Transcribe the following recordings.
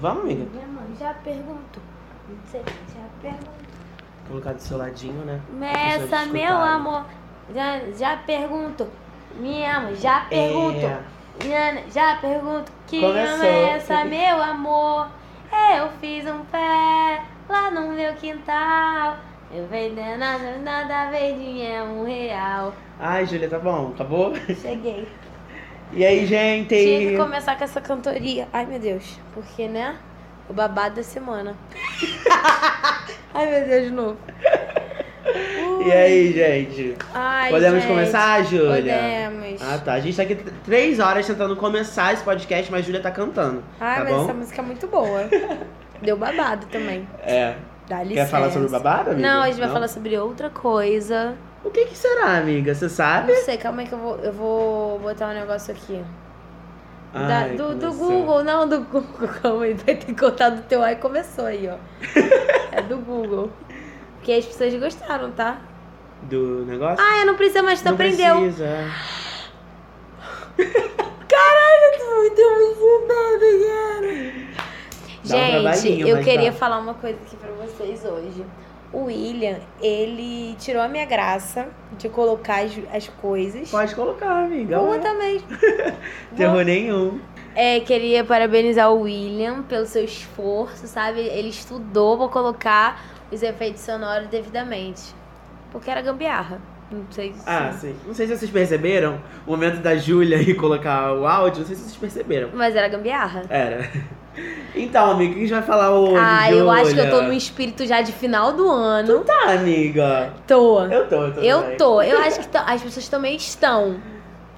Vamos, amiga? Minha mãe já perguntou. Não sei, já perguntou. Colocar do seu ladinho, né? Pessoas meu amor. Já, já pergunto. Me ama, já pergunto. É. Nana, Já pergunto. Que Começou. ama essa, meu amor? Eu fiz um pé lá no meu quintal. Eu vendendo nada, nada verdinho é um real. Ai, Júlia, tá bom? Acabou? Cheguei. E aí, gente? Tinha que começar com essa cantoria. Ai, meu Deus. Porque, né? O babado da semana. Ai, meu Deus, de novo. E aí, gente? Ai, Podemos gente. começar, Júlia? Podemos. Ah, tá. A gente tá aqui três horas tentando começar esse podcast, mas a Júlia tá cantando. Ai, tá mas bom? essa música é muito boa. Deu babado também. É. Dá licença. Quer falar sobre babado, amiga? Não, a gente vai falar sobre outra coisa. O que que será, amiga? Você sabe? Não sei, calma aí que eu vou, eu vou botar um negócio aqui. Da- Ai, do, do. Google, não do Google. Calma aí, vai ter que cortar do teu ai começou aí, ó. é do Google. Porque as pessoas gostaram, tá? Do negócio? Ah, eu não precisa mais, tu Não aprendeu. precisa. Caralho, eu tô muito emocionada, cara. Dá um Gente, trabalhinho, eu queria dá. falar uma coisa aqui pra vocês hoje. O William, ele tirou a minha graça de colocar as, as coisas. Pode colocar, amiga. Boa também. Terror nenhum. É, queria parabenizar o William pelo seu esforço, sabe? Ele estudou pra colocar os efeitos sonoros devidamente. Porque era gambiarra. Não sei se. Ah, sim. Não sei se vocês perceberam o momento da Júlia ir colocar o áudio. Não sei se vocês perceberam. Mas era gambiarra. Era. Então, amiga, o que a gente vai falar hoje, ah, eu acho que eu tô num espírito já de final do ano. Tá, amiga. Tô. Eu tô, eu tô. Eu também. tô. Eu acho que tô- as pessoas também estão.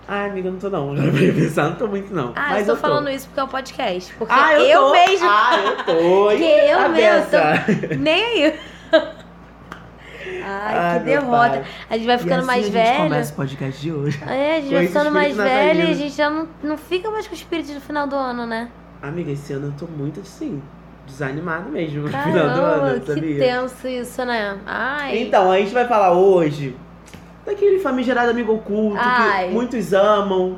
Ah, amiga, não tô não. Agora pra pensar, não tô muito não. Ah, Mas eu tô tô. falando isso porque é um podcast. Porque Ah, eu, eu tô. mesmo. Ah, eu tô. Porque eu A mesmo beça. Nem aí. Ai, Ai, que derrota. pai. A gente vai ficando assim mais a gente velho. começa o podcast de hoje. É, a gente com vai ficando mais velho e a gente já não, não fica mais com o espírito do final do ano, né? Amiga, esse ano eu tô muito assim, desanimado mesmo no final do Caramba, ano, que sabia? tenso isso, né? Ai. Então, a gente vai falar hoje daquele famigerado amigo oculto Ai. que muitos amam,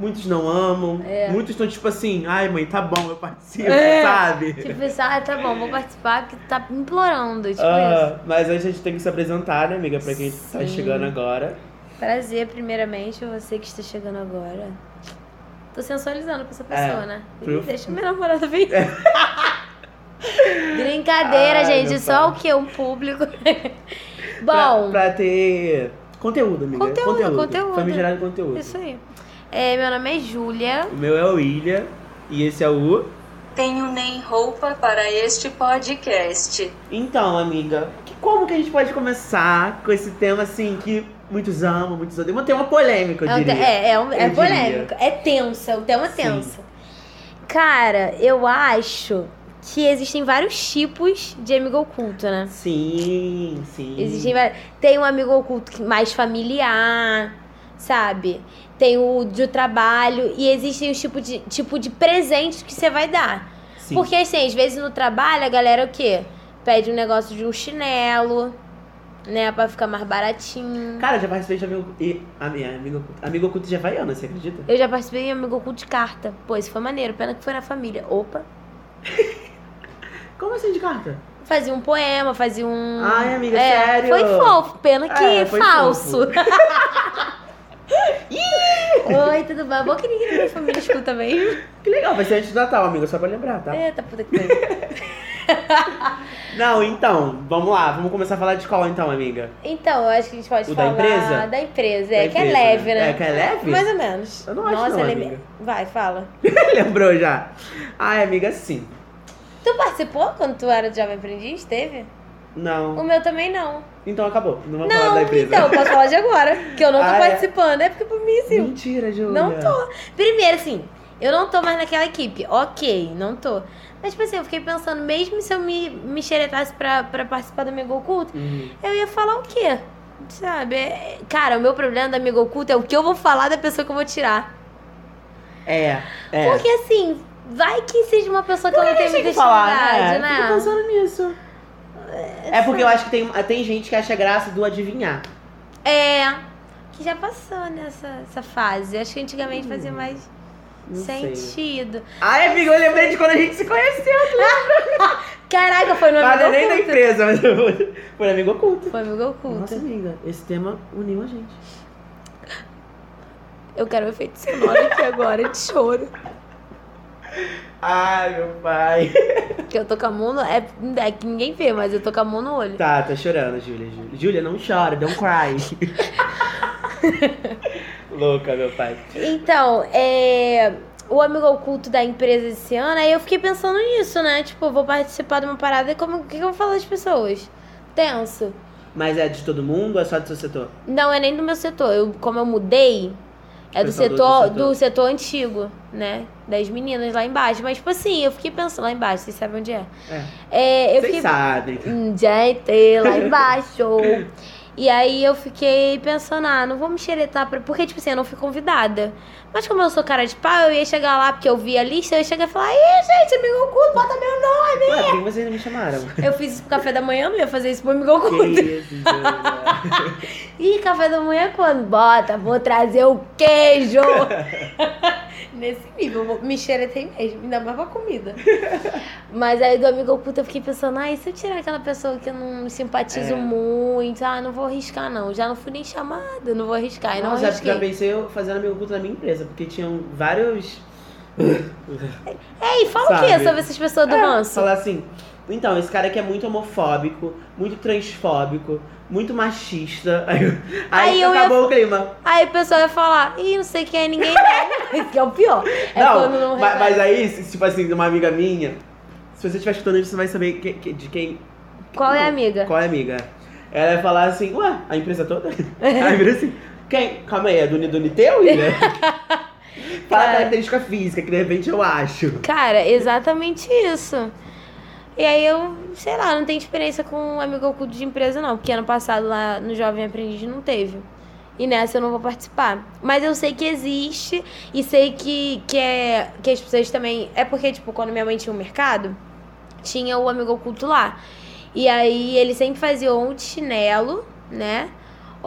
muitos não amam, É. muitos estão tipo assim, ai mãe, tá bom, eu participo, É. sabe? Tipo isso, ah, tá bom, vou participar porque tá implorando, tipo. Ah, mas antes a gente tem que se apresentar, né, amiga, pra quem tá Sim. chegando agora. Prazer, primeiramente, você que está chegando agora. Tô sensualizando pra essa pessoa, É, né? pro- Ih, Deixa minha namorada vir. Brincadeira, Ai, gente. Só pai. o que? Um público. Pra, Bom, pra ter conteúdo, amiga. Conteúdo, conteúdo. Famigerado conteúdo. isso aí. É, meu nome é Júlia. O meu é o William e esse é o... Tenho nem roupa para este podcast. Então, amiga, que- como que a gente pode começar com esse tema assim que muitos amam, muitos odeiam? Um tema polêmico, eu É, diria. é, é, um- é polêmico. É tenso, é um tema Sim. tenso. Cara, eu acho que existem vários tipos de amigo oculto, né? Sim, sim. Existem vários. Tem um amigo oculto mais familiar, sabe? Tem o de trabalho. E existem os tipos de, tipo de presentes que você vai dar. Sim. Porque, assim, às vezes no trabalho a galera o quê? Pede um negócio de um chinelo, né? Pra ficar mais baratinho. Cara, eu já participei de amigo... E, ami- amigo oculto. Amigo oculto de Havaiana, você acredita? Eu já participei de amigo oculto de carta. Pô, isso foi maneiro. Pena que foi na família. Opa. Como assim de carta? Fazia um poema, fazia um. Ai, amiga, é, sério? Foi fofo. Pena que É, falso. Oi, tudo bom? Bom que ninguém da minha família escuta mesmo. Que legal, vai ser antes do Natal, amiga, só pra lembrar, tá? Eita, puta que pariu. Não, então, vamos lá, vamos começar a falar de qual então, amiga? Então, eu acho que a gente pode O da falar empresa? da empresa. Da É, que é empresa, leve, né? né? É, que é leve? Mais ou menos. Eu não acho Nossa, não, ele é amiga. me- Vai, fala. Lembrou já? Ai, amiga, sim. Tu participou quando tu era Jovem Aprendiz? Teve? O Não. meu também não. Então acabou, não vamos falar Não, da empresa. então, posso falar de agora. Que eu não tô Ah, é? participando. É porque por mim, sim. Mentira, Júlia. Não tô. Primeiro, assim, eu não tô mais naquela equipe. Ok, não tô. Mas, tipo assim, eu fiquei pensando, mesmo se eu me, me xeretasse pra, pra participar do Amigo Oculto, Uhum. eu ia falar o quê? Sabe? É- Cara, o meu problema do Amigo Oculto é o que eu vou falar da pessoa que eu vou tirar. É, é. Porque, assim, vai que seja uma pessoa que eu não muita tem que falar, né? Fico né? pensando nisso. É porque eu acho que tem, tem gente que acha graça do adivinhar. É. Que já passou nessa essa fase. Acho que antigamente fazia Hum. mais. Não sei. Sentido. Ai, amiga, eu lembrei de quando a gente se conheceu. Caraca, foi no amigo é nem da oculto. empresa, mas foi, foi amigo oculto. Foi amigo oculto. Nossa, amiga, esse tema uniu a gente. Eu quero um efeito sonoro aqui agora de choro. Ai, meu pai. Porque eu tô com a mão no... É, é que ninguém vê, mas eu tô com a mão no olho. Tá, tá chorando, Júlia. Júlia, Júlia não chora, don't cry. Louca, meu pai. Então, é... O amigo oculto da empresa esse ano, aí eu fiquei pensando nisso, né? Tipo, eu vou participar de uma parada e como... o que que eu vou falar das pessoas? Tenso. Mas é de todo mundo ou é só do seu setor? Não é nem do meu setor. Eu, como eu mudei, é do Pessoal do setor, setor. do setor antigo, né? Das meninas lá embaixo. Mas, tipo assim, eu fiquei pensando lá embaixo, vocês sabem onde é? É. É, eu Vocês fiquei. sabem. Hum, Gente, lá embaixo. E aí eu fiquei pensando, ah, não vou me xeretar, pra... porque, tipo assim, eu não fui convidada. Mas como eu sou cara de pau, eu ia chegar lá, porque eu vi a lista, eu ia chegar e falar, ih, gente, amigo oculto, bota meu nome. Ué, por que vocês não me chamaram? Eu fiz isso pro café da manhã, não ia fazer isso pro amigo que oculto. isso. Ih, café da manhã quando? Bota, vou trazer o queijo. Nesse nível, eu vou- me xeretei mesmo, ainda mais pra comida. Mas aí do amigo oculto eu fiquei pensando, ai, se eu tirar aquela pessoa que eu não simpatizo É. muito, ah, não vou arriscar não. Já não fui nem chamada, não vou arriscar. E não Não, já, já pensei eu fazendo amigo oculto na minha empresa, porque tinham vários. Ei, fala o quê Sabe? sobre essas pessoas do É, ranço? Falar assim, então, esse cara aqui é muito homofóbico, muito transfóbico, muito machista. Aí, aí, Aí eu ia- acabou o clima. Aí o pessoal ia falar, ih, não sei quem é ninguém não. Esse que é o pior. É não, não ma- mas, recebe. aí, tipo assim, uma amiga minha, se você estiver escutando isso, você vai saber que- que- de quem. Qual é a Não, amiga? Qual é a amiga? Ela vai falar assim, ué, a empresa toda? Aí vira assim, quem? Calma aí, é do, do Niteu? Fala Cara. característica física, que de repente eu acho. Cara, exatamente isso. E aí eu, sei lá, não tenho experiência com um amigo oculto de empresa, não. Porque ano passado lá no Jovem Aprendiz não teve. E nessa eu não vou participar. Mas eu sei que existe e sei que, que, é, que as pessoas também. É porque, tipo, quando minha mãe tinha um mercado, tinha o amigo oculto lá. E aí eles sempre faziam ou de chinelo, né?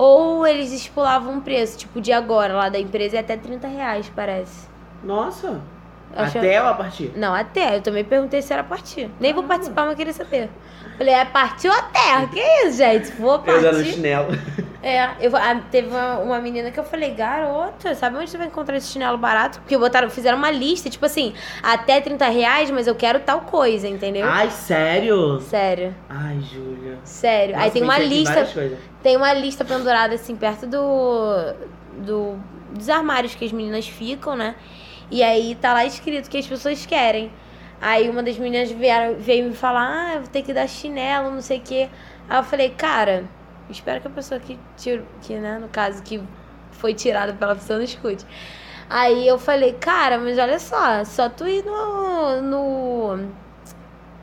Ou eles estipulavam um preço, tipo, de agora lá da empresa é até 30 reais, parece. Nossa, Até ou a partir? Não, até. Eu também perguntei se era a partir. Nem vou participar, mas queria saber. Falei, é partir ou até? Que isso, gente? Se for Eu partir. chinelo. É, eu, ah, teve uma, uma menina que eu falei, garota, sabe onde você vai encontrar esse chinelo barato? Porque botaram, fizeram uma lista, tipo assim, até 30 reais, mas eu quero tal coisa, entendeu? Ai, sério? Sério, Ai, Júlia. sério. Aí Nossa, tem uma lista, tem uma lista pendurada assim perto do, do dos armários que as meninas ficam, né? E aí tá lá escrito o que as pessoas querem. Aí uma das meninas vieram, veio me falar, ah, eu vou ter que dar chinelo, não sei o quê. Aí eu falei, cara, espero que a pessoa que tirou, que, né, no caso, que foi tirada pela pessoa não escute. Aí eu falei, cara, mas olha só, só tu ir no. no.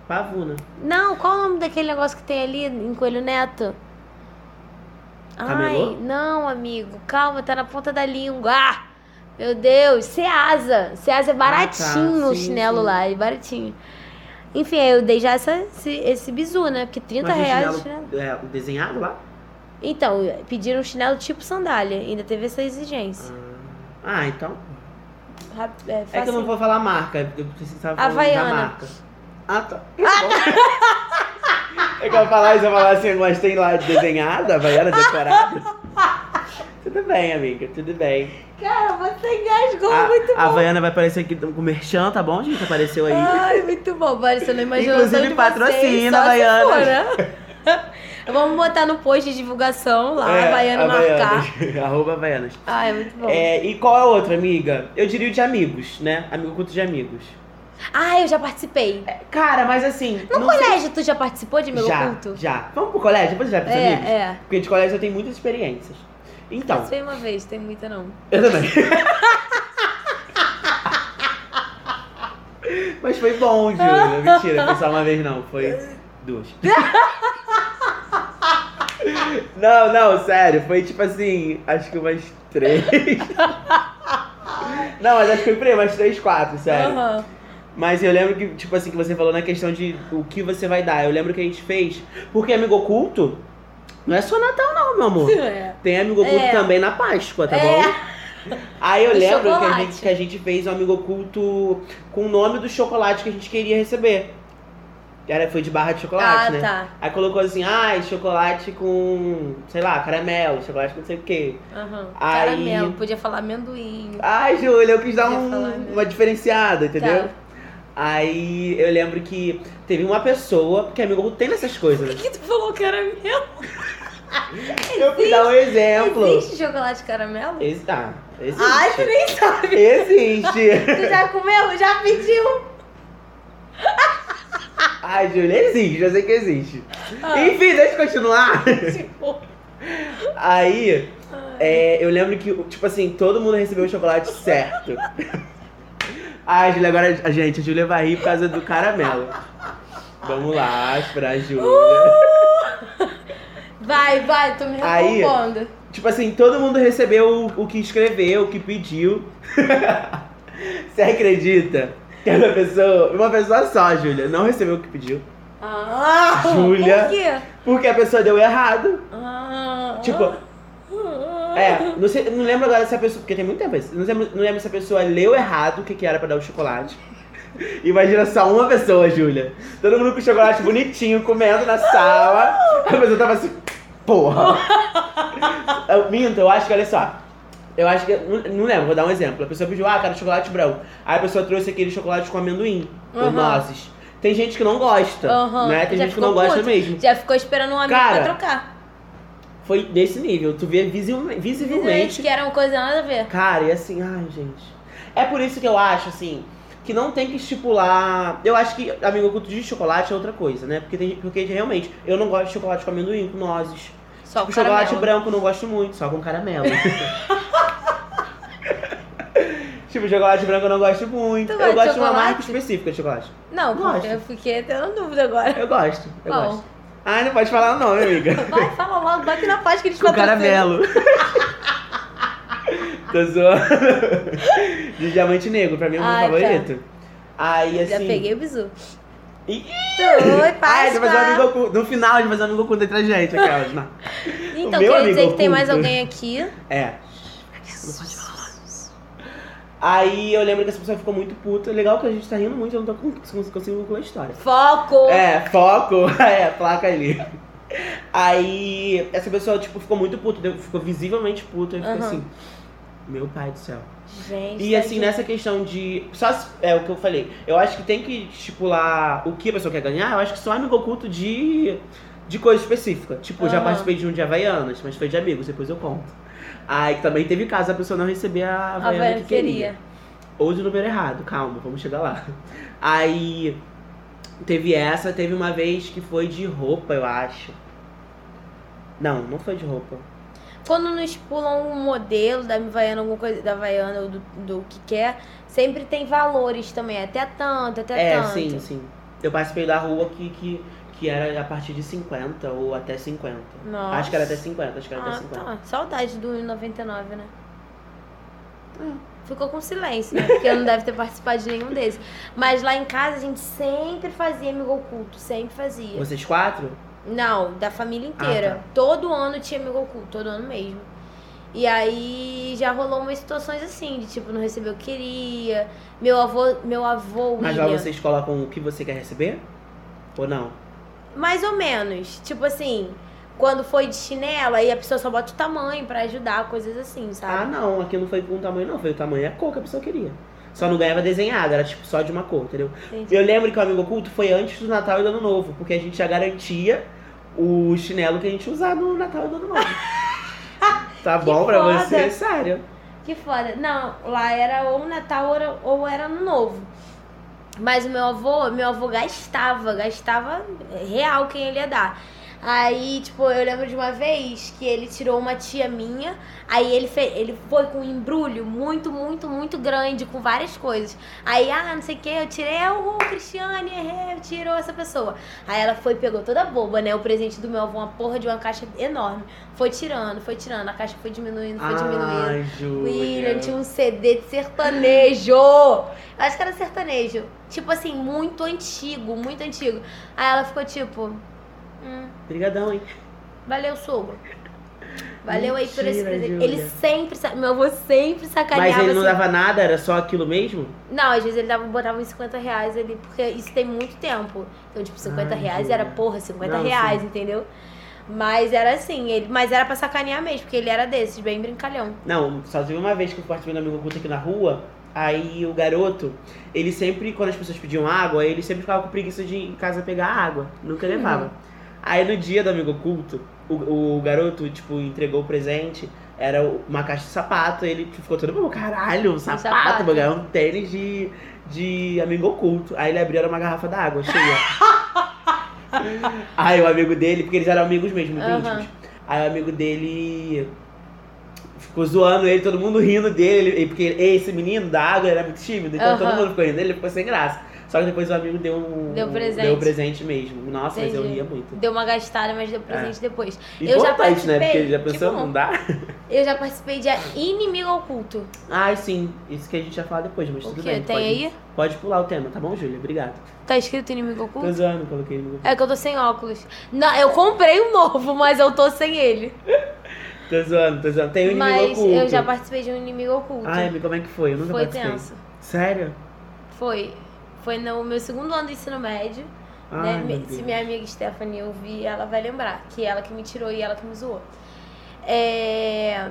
Pavuna. Não, qual o nome daquele negócio que tem ali em Coelho Neto? Camelô? Ai, não, amigo. Calma, tá na ponta da língua. Ah, meu Deus. Ceasa. Ceasa é baratinho Ah, tá. o Sim, chinelo sim. lá, é baratinho. Enfim, eu dei já essa, esse, esse bizu, né? Porque 30 Mas reais o chinelo, chinelo. é, desenhado lá? Então, pediram um chinelo tipo sandália. Ainda teve essa exigência. Ah, ah, então. É, É que eu não vou falar marca. Eu precisava falar da Havaiana. marca. Ah, tá. é que eu falar isso, eu falar assim, mas tem lá desenhada, Havaiana decorada. tudo bem, amiga, tudo bem. Cara, você engasgou A, muito a bom. Havaiana vai aparecer aqui com o Merchan, tá bom, gente? Apareceu aí. Ai, muito bom. Pareceu na imaginação Inclusive, de patrocina, Havaianas. for, né? Vamos botar no post de divulgação lá, É, Havaiana marcar. Arroba Havaianas. Ai, muito bom. É, e qual é a outra, amiga? Eu diria o de amigos, né? Amigo culto de amigos. Ah, eu já participei. Cara, mas assim. No não sei- colégio, tu já participou de meu já, culto? já. Vamos pro colégio? Depois já pros É, amigos? é. Porque de colégio eu tenho muitas experiências. Então, Participei uma vez, tem muita não. eu também. Mas foi bom, Júlia. Mentira, foi só uma vez não, foi duas. Não, não, sério, foi tipo assim, acho que umas três. Não, mas acho que foi por aí, umas três, quatro, sério. Aham. Mas eu lembro que, tipo assim, que você falou na questão de o que você vai dar. Eu lembro que a gente fez, porque amigo oculto não é só Natal não, meu amor. É. Tem amigo oculto É. também na Páscoa, tá É. bom? Aí eu Do lembro que a, gente, que a gente fez um amigo oculto com o nome do chocolate que a gente queria receber. Que Era, foi de barra de chocolate, ah, né? tá. Aí colocou assim, ai, chocolate com, sei lá, caramelo, chocolate com não sei o quê. Aham. Aí- Caramelo, podia falar amendoim. Ai, Júlia, eu quis dar um- uma diferenciada, entendeu? Tá. Aí eu lembro que teve uma pessoa, porque amigo oculto tem nessas coisas. Por né? que tu falou caramelo? Eu fui dar um exemplo. Existe chocolate caramelo? Ex ah, existe. Ai, tu nem sabe. Existe. Tu já comeu? Já pediu? Ai, Júlia, existe, eu sei que existe. Ah. Enfim, deixa eu continuar. Tipo, Aí, é, eu lembro que, tipo assim, todo mundo recebeu o chocolate certo. Ai, Júlia, agora, a gente, a Júlia vai rir por causa do caramelo. Vamos lá, pra Uh! Júlia. Vai, vai, tô me Aí- recompondo. Tipo assim, todo mundo recebeu o, o que escreveu, o que pediu. Você acredita que uma pessoa, uma pessoa só, Júlia, não recebeu o que pediu? Ah, Júlia. Por quê? Porque a pessoa deu errado. Ah, Tipo, ah. É, não, sei, não lembro agora se a pessoa. Porque tem muito tempo isso. Não lembro, não lembro se a pessoa leu errado o que, que era pra dar o chocolate. Imagina só uma pessoa, Júlia. Todo mundo com chocolate bonitinho, comendo na sala. A pessoa tava assim, porra. Eu minto, eu acho que, olha só. Eu acho que. Não, não lembro, vou dar um exemplo. A pessoa pediu, ah, quero chocolate branco. Aí a pessoa trouxe aquele chocolate com amendoim, ou Aham. nozes. Tem gente que não gosta, Aham. né? Tem Já gente que não gosta mesmo. Já ficou esperando um amigo Cara, pra trocar. Foi nesse nível. Tu vê visivelmente, Visivelmente visivelmente que era uma coisa nada a ver. Cara, e assim, ai, gente. É por isso que eu acho, assim, que não tem que estipular. Eu acho que amigo oculto de chocolate é outra coisa, né? Porque, tem, porque realmente, eu não gosto de chocolate com amendoim, com nozes. Só tipo, o chocolate caramelo. branco não gosto muito, só com caramelo. tipo, chocolate branco eu não gosto muito. Tu eu gosta de gosto de uma marca específica de chocolate. Não, Gosto. eu fiquei tendo dúvida agora. Eu gosto, eu Qual? gosto. Ai, não pode falar o nome, amiga. Vai, fala logo, bate na paz que eles Com caramelo. Tô zoando. De diamante negro, pra mim é o meu Ai, tá. favorito. Aí assim. Já peguei o bizu. Ih! Oi, Ai, oculto. No final, de fazer um amigo oculto entre a gente, aquelas. Não. Então, O meu quer amigo dizer que tem mais oculto. alguém aqui. É. Aí eu lembro que essa pessoa ficou muito puta. Legal que a gente tá rindo muito, eu não tô con- cons- conseguindo concluir a história. Foco! É, foco. É, placa ali. Aí essa pessoa, tipo, ficou muito puta, deu- ficou visivelmente puta e ficou Aham. assim. Meu pai do céu. Gente, E assim, tadinho. nessa questão de. Só é o que eu falei. Eu acho que tem que estipular o que a pessoa quer ganhar. Eu acho que só amigo oculto de. de coisa específica. Tipo, eu já participei de um de Havaianas, mas foi de amigos, depois eu conto. Aí também teve caso a pessoa não receber a A Havaiana Havaiana que queria. queria. Ou de número errado, calma, vamos chegar lá. Aí teve essa, teve uma vez que foi de roupa, eu acho. Não, não foi de roupa. Quando nos pulam um modelo da Havaiana, alguma coisa da Havaiana ou do, do que quer, sempre tem valores também. Até tanto, até É, tanto. sim, sim. Eu participei da rua que, que, que era a partir de 50 ou até 50. Nossa. Acho que era até 50, acho que era até Ah, 50. tá. Saudade do 1,99, né? É. Ficou com silêncio, né? Porque não deve ter participado de nenhum desses. Mas lá em casa a gente sempre fazia amigo oculto, sempre fazia. Vocês quatro? Não, da família inteira. Ah, tá. Todo ano tinha amigo oculto, todo ano mesmo. E aí já rolou umas situações assim, de tipo, não receber o que queria. Meu avô, meu avô, Mas lá William, vocês colocam o que você quer receber? Ou não? mais ou menos. Tipo assim, quando foi de chinelo, aí a pessoa só bota o tamanho pra ajudar, coisas assim, Ah, sabe? não, aqui não foi com o tamanho, não. Foi o tamanho e a cor que a pessoa queria. Só não ganhava desenhado, era tipo só de uma cor, entendeu? Entendi. Eu lembro que o amigo oculto foi antes do Natal e do Ano Novo, porque a gente já garantia o chinelo que a gente usar no Natal no Ano Novo. tá bom pra foda. você? Sério. Que foda. Não, lá era ou Natal ou era, ou era Ano Novo. Mas o meu avô, meu avô gastava, gastava real quem ele ia dar. Aí, tipo, eu lembro de uma vez que ele tirou uma tia minha, aí ele, fe ele foi com um embrulho muito, muito, muito grande, com várias coisas. Aí, ah, não sei o que, eu tirei o Cristiane, errei, tirou essa pessoa. Aí ela foi, pegou toda boba, né? O presente do meu avô, uma porra de uma caixa enorme. Foi tirando, foi tirando, a caixa foi diminuindo, foi diminuindo. Ai, Júlia. William tinha um CD de sertanejo. Eu Acho que era sertanejo. Tipo assim, muito antigo, muito antigo. Aí ela ficou tipo. Hum, Obrigadão, hein? valeu, sogro. Valeu aí por esse Mentira, presente. Júlia. Ele sempre, meu avô sempre sacaneava Mas ele não assim. dava nada, era só aquilo mesmo? Não, às vezes ele dava, botava uns 50 reais ali, porque isso tem muito tempo. Então, tipo, 50 Ai, reais Júlia. era, porra, 50 Não, reais, sim. entendeu? Mas era assim, ele, mas era pra sacanear mesmo, porque ele era desses, bem brincalhão. Não, só teve uma vez que eu participei do amigo oculto aqui na rua. Aí o garoto, ele sempre, quando as pessoas pediam água, ele sempre ficava com preguiça de ir em casa pegar água. Nunca levava. Uhum. Aí no dia do amigo oculto, o, o garoto, tipo, entregou o presente. Era uma caixa de sapato. Ele ficou todo, pô, caralho, um sapato, sapato. vou ganhar um tênis de, de amigo oculto. Aí ele abriu era uma garrafa d'água cheia. Aí o amigo dele, porque eles eram amigos mesmo, muito Aham. íntimos. Aí o amigo dele ficou zoando ele, todo mundo rindo dele, ele- porque esse menino da água era muito tímido, então Aham. todo mundo ficou rindo dele, ele ficou sem graça. Só que depois o amigo deu um. Deu um- presente. Deu presente mesmo. Nossa, mas eu Entendi. ria muito. Deu uma gastada, mas deu presente depois. Eu já É. Né? participei. Porque já pensou, bom. não dá? Eu já participei de Inimigo Oculto. Ai, sim. Isso que a gente ia falar depois, mas O tudo quê? bem. Tem pode, aí? Pode pular o tema, tá bom, Júlia? Obrigado. Tá escrito Inimigo Tô Oculto? zoando, coloquei no É que eu tô sem óculos. Não, eu comprei um novo, mas eu tô sem ele. Tô zoando, tô zoando. Tem o inimigo mas oculto. eu já participei de um Inimigo Oculto. Ai, como é que foi? Eu nunca Foi participei. tenso. Sério? Foi. Foi no meu segundo ano do ensino médio. Ai, né? meu Me- Se minha amiga Stephanie ouvir, ela vai lembrar. Que ela que me tirou e ela que me zoou. É...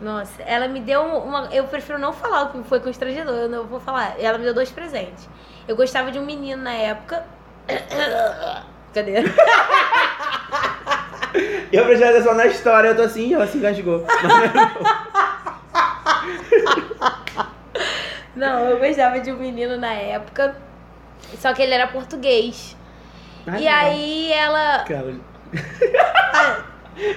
Nossa, ela me deu uma. Eu prefiro não falar o que foi constrangedor, eu não vou falar. Ela me deu dois presentes. Eu gostava de um menino na época. Cadê? Eu prestei atenção na história, eu tô assim, ela se engasgou. Não, eu gostava de um menino na época. Só que ele era português. Ai, e legal. aí ela. Cara, Ah,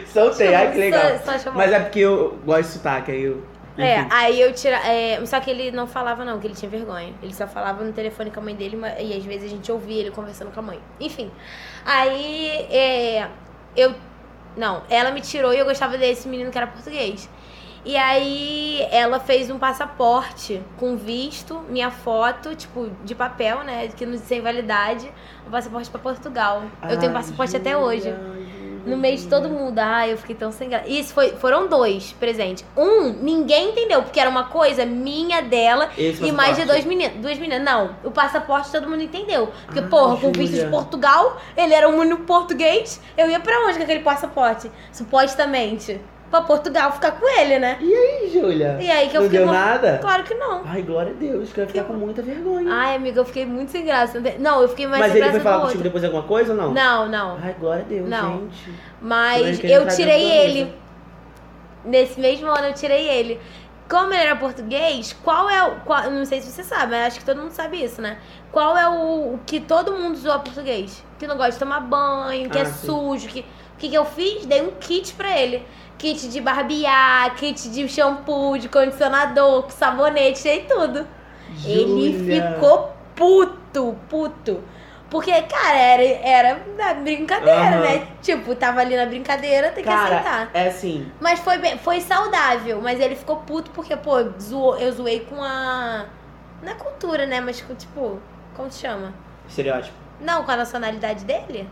Soltei, ai que legal. Só, só. Mas é porque eu gosto de sotaque, aí eu. É, enfim. aí eu tira. É, só que ele não falava, não, que ele tinha vergonha. Ele só falava no telefone com a mãe dele e às vezes a gente ouvia ele conversando com a mãe. Enfim. Aí é, eu. Não, ela me tirou e eu gostava desse menino que era português. E aí ela fez um passaporte com visto, minha foto, tipo, de papel, né? Que não sem validade, um passaporte pra Portugal. eu tenho passaporte até Júlia, hoje. Júlia. No meio de todo mundo. Ai, eu fiquei tão sem graça. Isso foi, foram dois presentes. Um, ninguém entendeu, porque era uma coisa minha, dela Esse e mais de dois meninos. Duas meninas. Não, o passaporte todo mundo entendeu. Porque, Ah, porra, com visto de. Portugal, ele era um único português. Eu ia pra onde com aquele passaporte? Supostamente. Pra Portugal ficar com ele, né? Ih, Júlia. E aí que eu não fiquei. deu nada? Claro que não. Ai, glória a Deus, que eu ia ficar com muita vergonha. Ai, amiga, eu fiquei muito sem graça. Não, eu fiquei mais Mas sem ele graça foi falar contigo depois de alguma coisa ou não? Não, não. Ai, glória a Deus, Não. gente. Mas eu entrar tirei ele. Nesse mesmo ano eu tirei ele. Como ele era português, qual é o. Qual, não sei se você sabe, mas acho que todo mundo sabe isso, né? Qual é o, o que todo mundo zoa português? Que não gosta de tomar banho, que Ah, é sim. sujo. Que, o que, que eu fiz? Dei um kit pra ele. Kit de barbear, kit de shampoo, de condicionador, com sabonete, e tudo. Ele Júlia. ficou puto, puto. Porque, cara, era, era na brincadeira, Aham. né? Tipo, tava ali na brincadeira, tem que aceitar. Cara, é assim. Mas foi, bem, foi saudável, mas ele ficou puto porque, pô, zoou, eu zoei com a. Não é cultura, né? Mas, com, tipo, como se chama? Estereótipo. Não, com a nacionalidade dele?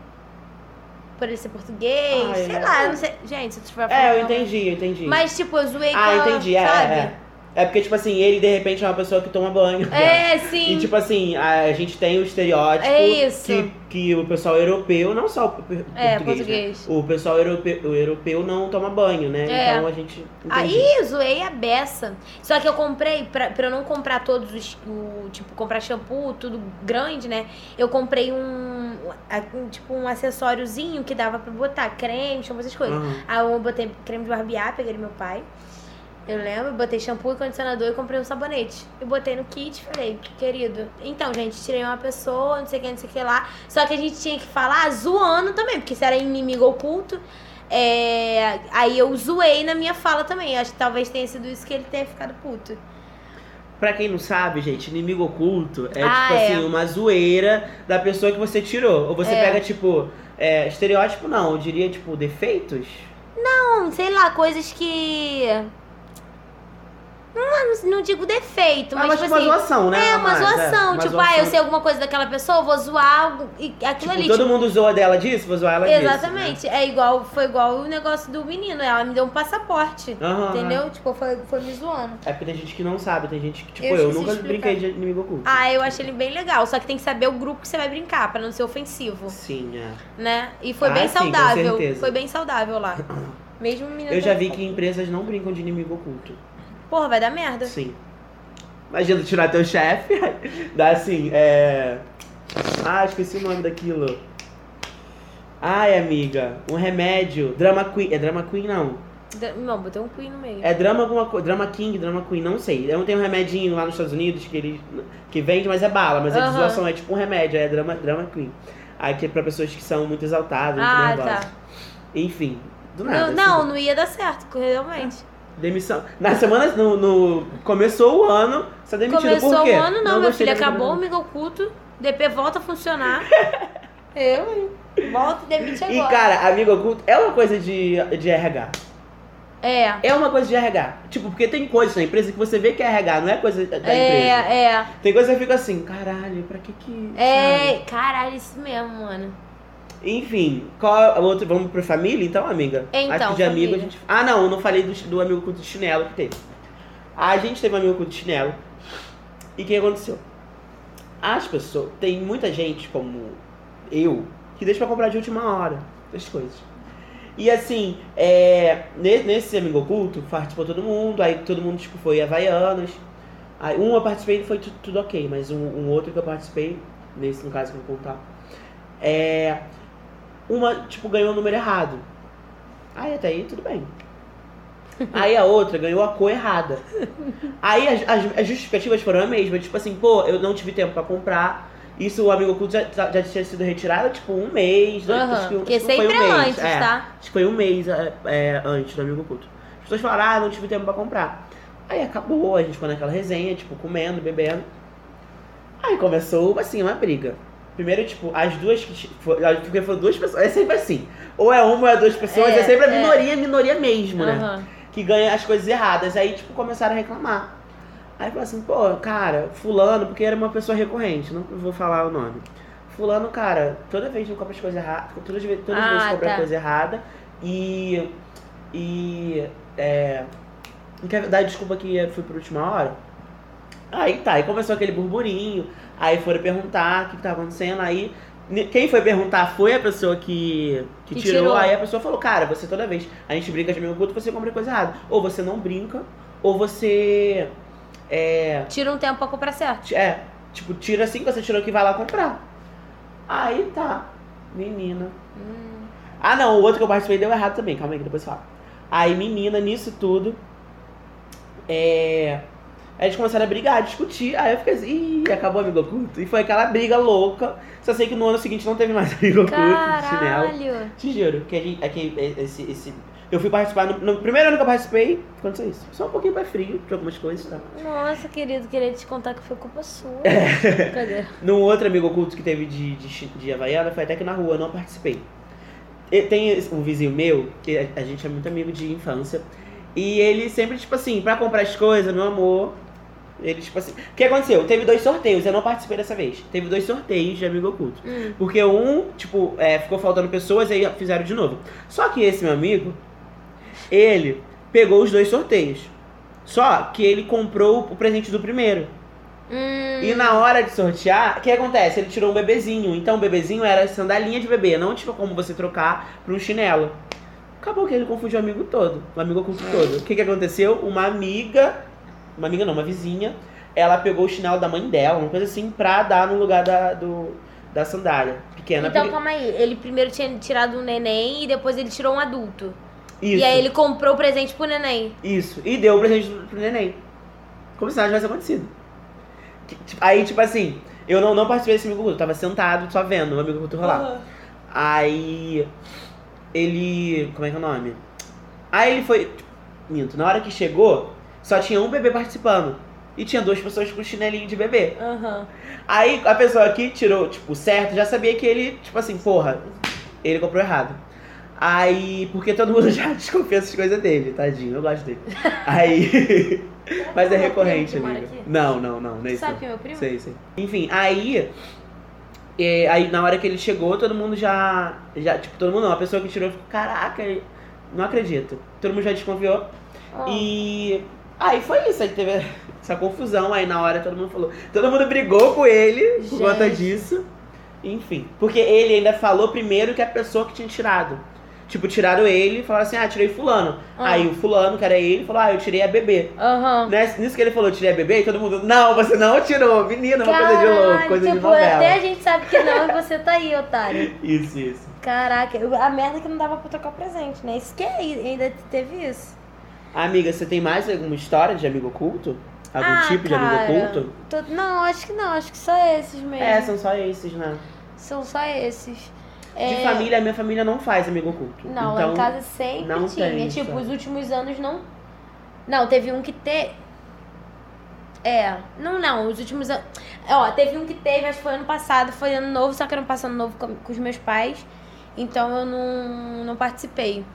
Por ele ser português, Ai, sei lá, eu não sei. Gente, se tu tiver É, eu entendi, eu entendi. Mas, tipo, eu zoei com ah, a. entendi, é, sabe? é. É porque, tipo assim, ele de repente é uma pessoa que toma banho. É, sim. E tipo assim, a gente tem o estereótipo É isso. Que, que o pessoal europeu, não só o por- É, português, português. né? o pessoal europeu, o europeu não toma banho, né? É. Então a gente. entendi. Aí zoei a beça. Só que eu comprei, pra, pra eu não comprar todos os. O, tipo, comprar shampoo, tudo grande, né? Eu comprei um, um, Tipo, um acessóriozinho que dava pra botar creme, shampoo, essas coisas. Aham. Aí eu botei creme de barbear, peguei do meu pai. Eu lembro, botei shampoo e condicionador e comprei um sabonete. E botei no kit e falei, querido, então, gente, tirei uma pessoa, não sei o que, não sei o que lá. Só que a gente tinha que falar zoando também, porque se era inimigo oculto. é, Aí eu zoei na minha fala também. Acho que talvez tenha sido isso que ele tenha ficado puto. Pra quem não sabe, gente, inimigo oculto é Ah, tipo é. assim, uma zoeira da pessoa que você tirou. Ou você É. pega, tipo, é, estereótipo não, eu diria, tipo, defeitos. Não, sei lá, coisas que. Não, não digo defeito, Ah, mas, mas tipo uma assim. zoação, né? É, uma Mais, zoação. uma tipo, ah, eu sei alguma coisa daquela pessoa, vou zoar algo- e aquilo Tipo, ali. todo tipo, mundo zoa dela disso, vou zoar ela disso. né? Exatamente. É igual, foi igual o negócio do menino. Ela me deu um passaporte. Entendeu? Tipo, foi, foi me zoando. É porque tem gente que não sabe, tem gente que, tipo, Eu eu, nunca explicar. brinquei de inimigo oculto. Ah, eu achei ele bem legal. Só que tem que saber o grupo que você vai brincar, pra não ser ofensivo. Sim, é. Né? E foi Ah, bem sim, com saudável. certeza. Foi bem saudável lá. Mesmo menino. Eu já vi que empresas não brincam de inimigo oculto. Porra, vai dar merda. Sim. Imagina tirar teu chefe, dá assim, é. Ah, esqueci o nome daquilo. Ai, amiga, um remédio. Drama Queen. É Drama Queen, não. Da- Não, botei um Queen no meio. É drama alguma coisa. Drama King, Drama Queen, não sei. Eu não tenho um remedinho lá nos Estados Unidos que ele. que vende, mas é bala, mas é zoação, é tipo um remédio, é drama, drama Queen. Aí que é pra pessoas que são muito exaltadas, muito ah, nervosas. tá. Enfim, do nada. Não, não, assim, não ia dar certo, realmente. Demissão. Na semana. No, no- começou o ano, você é demitido Começou por quê? o ano, não, meu gostei filho. Acabou o amigo oculto. DP volta a funcionar. eu, hein? Volta e demite agora. E cara, amigo oculto é uma coisa de, de RH. É. É uma coisa de RH. Tipo, porque tem coisas na empresa que você vê que é RH, não é coisa da empresa. É, é. Tem coisa que fica assim, caralho, pra que que. sabe? É, caralho, isso mesmo, mano. Enfim, qual a outra? Vamos pra família então, amiga? Então, Acho que de amigo a gente. Ah, não, eu não falei do, do amigo culto de chinelo que teve. A gente teve um amigo culto de chinelo. E o que aconteceu? As pessoas. Tem muita gente como eu que deixa pra comprar de última hora as coisas. E assim, é, ne- nesse amigo oculto, participou todo mundo, aí todo mundo tipo, foi Havaianas. Aí um eu participei e foi tu- tudo ok, mas um, um outro que eu participei, nesse no caso que eu vou contar, é. Uma, tipo, ganhou o número errado. Aí até aí tudo bem. Aí a outra ganhou a cor errada. Aí as, as- as justificativas foram a mesma, tipo assim, pô, eu não tive tempo pra comprar. Isso o amigo oculto já, já tinha sido retirado, tipo, um mês, Aham, acho que, porque acho que foi sempre um é mês. antes, é. tá? Acho que foi um mês é, é, antes do amigo oculto. As pessoas falaram, ah, não tive tempo pra comprar. Aí acabou, a gente ficou naquela resenha, tipo, comendo, bebendo. Aí começou, assim, uma briga. Primeiro, tipo, as duas que. Porque foram duas pessoas. É sempre assim. Ou é uma ou é duas pessoas, é, É, sempre a é. minoria, minoria mesmo, né? Aham. Que ganha as coisas erradas. Aí, tipo, começaram a reclamar. Aí falou assim, pô, cara, fulano, porque era uma pessoa recorrente, não vou falar o nome. Fulano, cara, toda vez que compra as coisas erradas, todas, todas as Ah, vezes compra tá. coisa errada e. E. É. Não quer dar desculpa que foi por última hora? Aí tá, aí começou aquele burburinho, aí foram perguntar o que, que tá acontecendo, aí. Quem foi perguntar foi a pessoa que, que, Que tirou, tirou. aí a pessoa falou, cara, você toda vez, a gente brinca de amigo oculto, você compra coisa errada. Ou você não brinca, ou você. É. Tira um tempo pra comprar certo. É, tipo, tira assim que você tirou que vai lá comprar. Aí tá, menina. Hum. Ah não, o outro que eu participei deu errado também, calma aí que depois eu falo. Aí, menina, nisso tudo, é. Aí eles começaram a brigar, a discutir. Aí eu fiquei assim, ih, acabou o amigo oculto. E foi aquela briga louca. Só sei que no ano seguinte não teve mais amigo oculto de chinelo. Caralho. Te juro, que a gente, é que esse, esse. Eu fui participar, no, no primeiro ano que eu participei, aconteceu isso. Só um pouquinho mais frio de algumas coisas, tá? Nossa, querido, queria te contar que foi culpa sua. Cadê? Num outro amigo oculto que teve de, de, de Havaiana, foi até que na rua, eu não participei. E tem um vizinho meu, que a, a gente é muito amigo de infância, e ele sempre, tipo assim, pra comprar as coisas, meu amor, ele, tipo assim... O que aconteceu? Teve dois sorteios, eu não participei dessa vez. Teve dois sorteios de amigo oculto. Hum. Porque um, tipo, é, ficou faltando pessoas, aí fizeram de novo. Só que esse meu amigo, ele pegou os dois sorteios. Só que ele comprou o presente do primeiro. Hum. E na hora de sortear, o que acontece? Ele tirou um bebezinho. Então o bebezinho era sandalinha de bebê, não tinha como você trocar pra um chinelo. Acabou que ele confundiu o amigo todo, o amigo oculto todo. O que, que aconteceu? Uma amiga, uma amiga não, uma vizinha, ela pegou o chinelo da mãe dela, uma coisa assim, pra dar no lugar da, do, da sandália pequena. Então, porque- calma aí. Ele primeiro tinha tirado um neném e depois ele tirou um adulto. Isso, E aí ele comprou o presente pro neném. isso. E deu o presente pro neném. Como se nada tivesse acontecido. Tipo, Aí, tipo assim, eu não, não participei desse amigo oculto, eu tava sentado só vendo o amigo oculto rolar. Aí ele. Como é que é o nome? Aí ele foi. Minto, na hora que chegou, só tinha um bebê participando. E tinha duas pessoas com chinelinho de bebê. Aham. Aí a pessoa que tirou, tipo, certo, já sabia que ele, tipo assim, porra, ele comprou errado. Aí, porque todo mundo já desconfia essas coisas dele, tadinho, eu gosto dele. Aí. Mas é recorrente, aqui? Não, não, não, não é isso. sabe que é meu primo? Sei, sei. Enfim, aí. é, aí na hora que ele chegou, todo mundo já. já tipo, todo mundo não. A pessoa que tirou ficou, caraca, não acredito. Todo mundo já desconfiou. Ah. E. Aí foi isso, aí teve essa confusão. Aí na hora todo mundo falou. Todo mundo brigou com ele por Gente. conta disso. Enfim. Porque ele ainda falou primeiro que a pessoa que tinha tirado. Tipo, tiraram ele e falaram assim: ah, tirei fulano. Ah. Aí o fulano, que era ele, falou: ah, eu tirei a bebê. Aham. Ness- Nisso que ele falou, tirei a bebê, e todo mundo, não, você não tirou, menina, uma coisa de louco, coisa de tipo, novela. até a gente sabe que não e você tá aí, otário. Isso, isso. Caraca, eu- a merda é que não dava pra trocar o presente, né? Isso que é, ainda teve isso. Amiga, você tem mais alguma história de amigo oculto? Algum Ah, tipo de cara, amigo oculto? tô- Não, acho que não, acho que só esses mesmo. É, são só esses, né? São só esses. De É, família, a minha família não faz amigo oculto. Não, então, em casa sempre não tinha. tem tipo, os últimos anos não. Não, teve um que te. É, não, não, os últimos anos. Ó, teve um que teve, acho que foi ano passado, foi ano novo, só que era ano passado novo com, com os meus pais. Então eu não, não participei.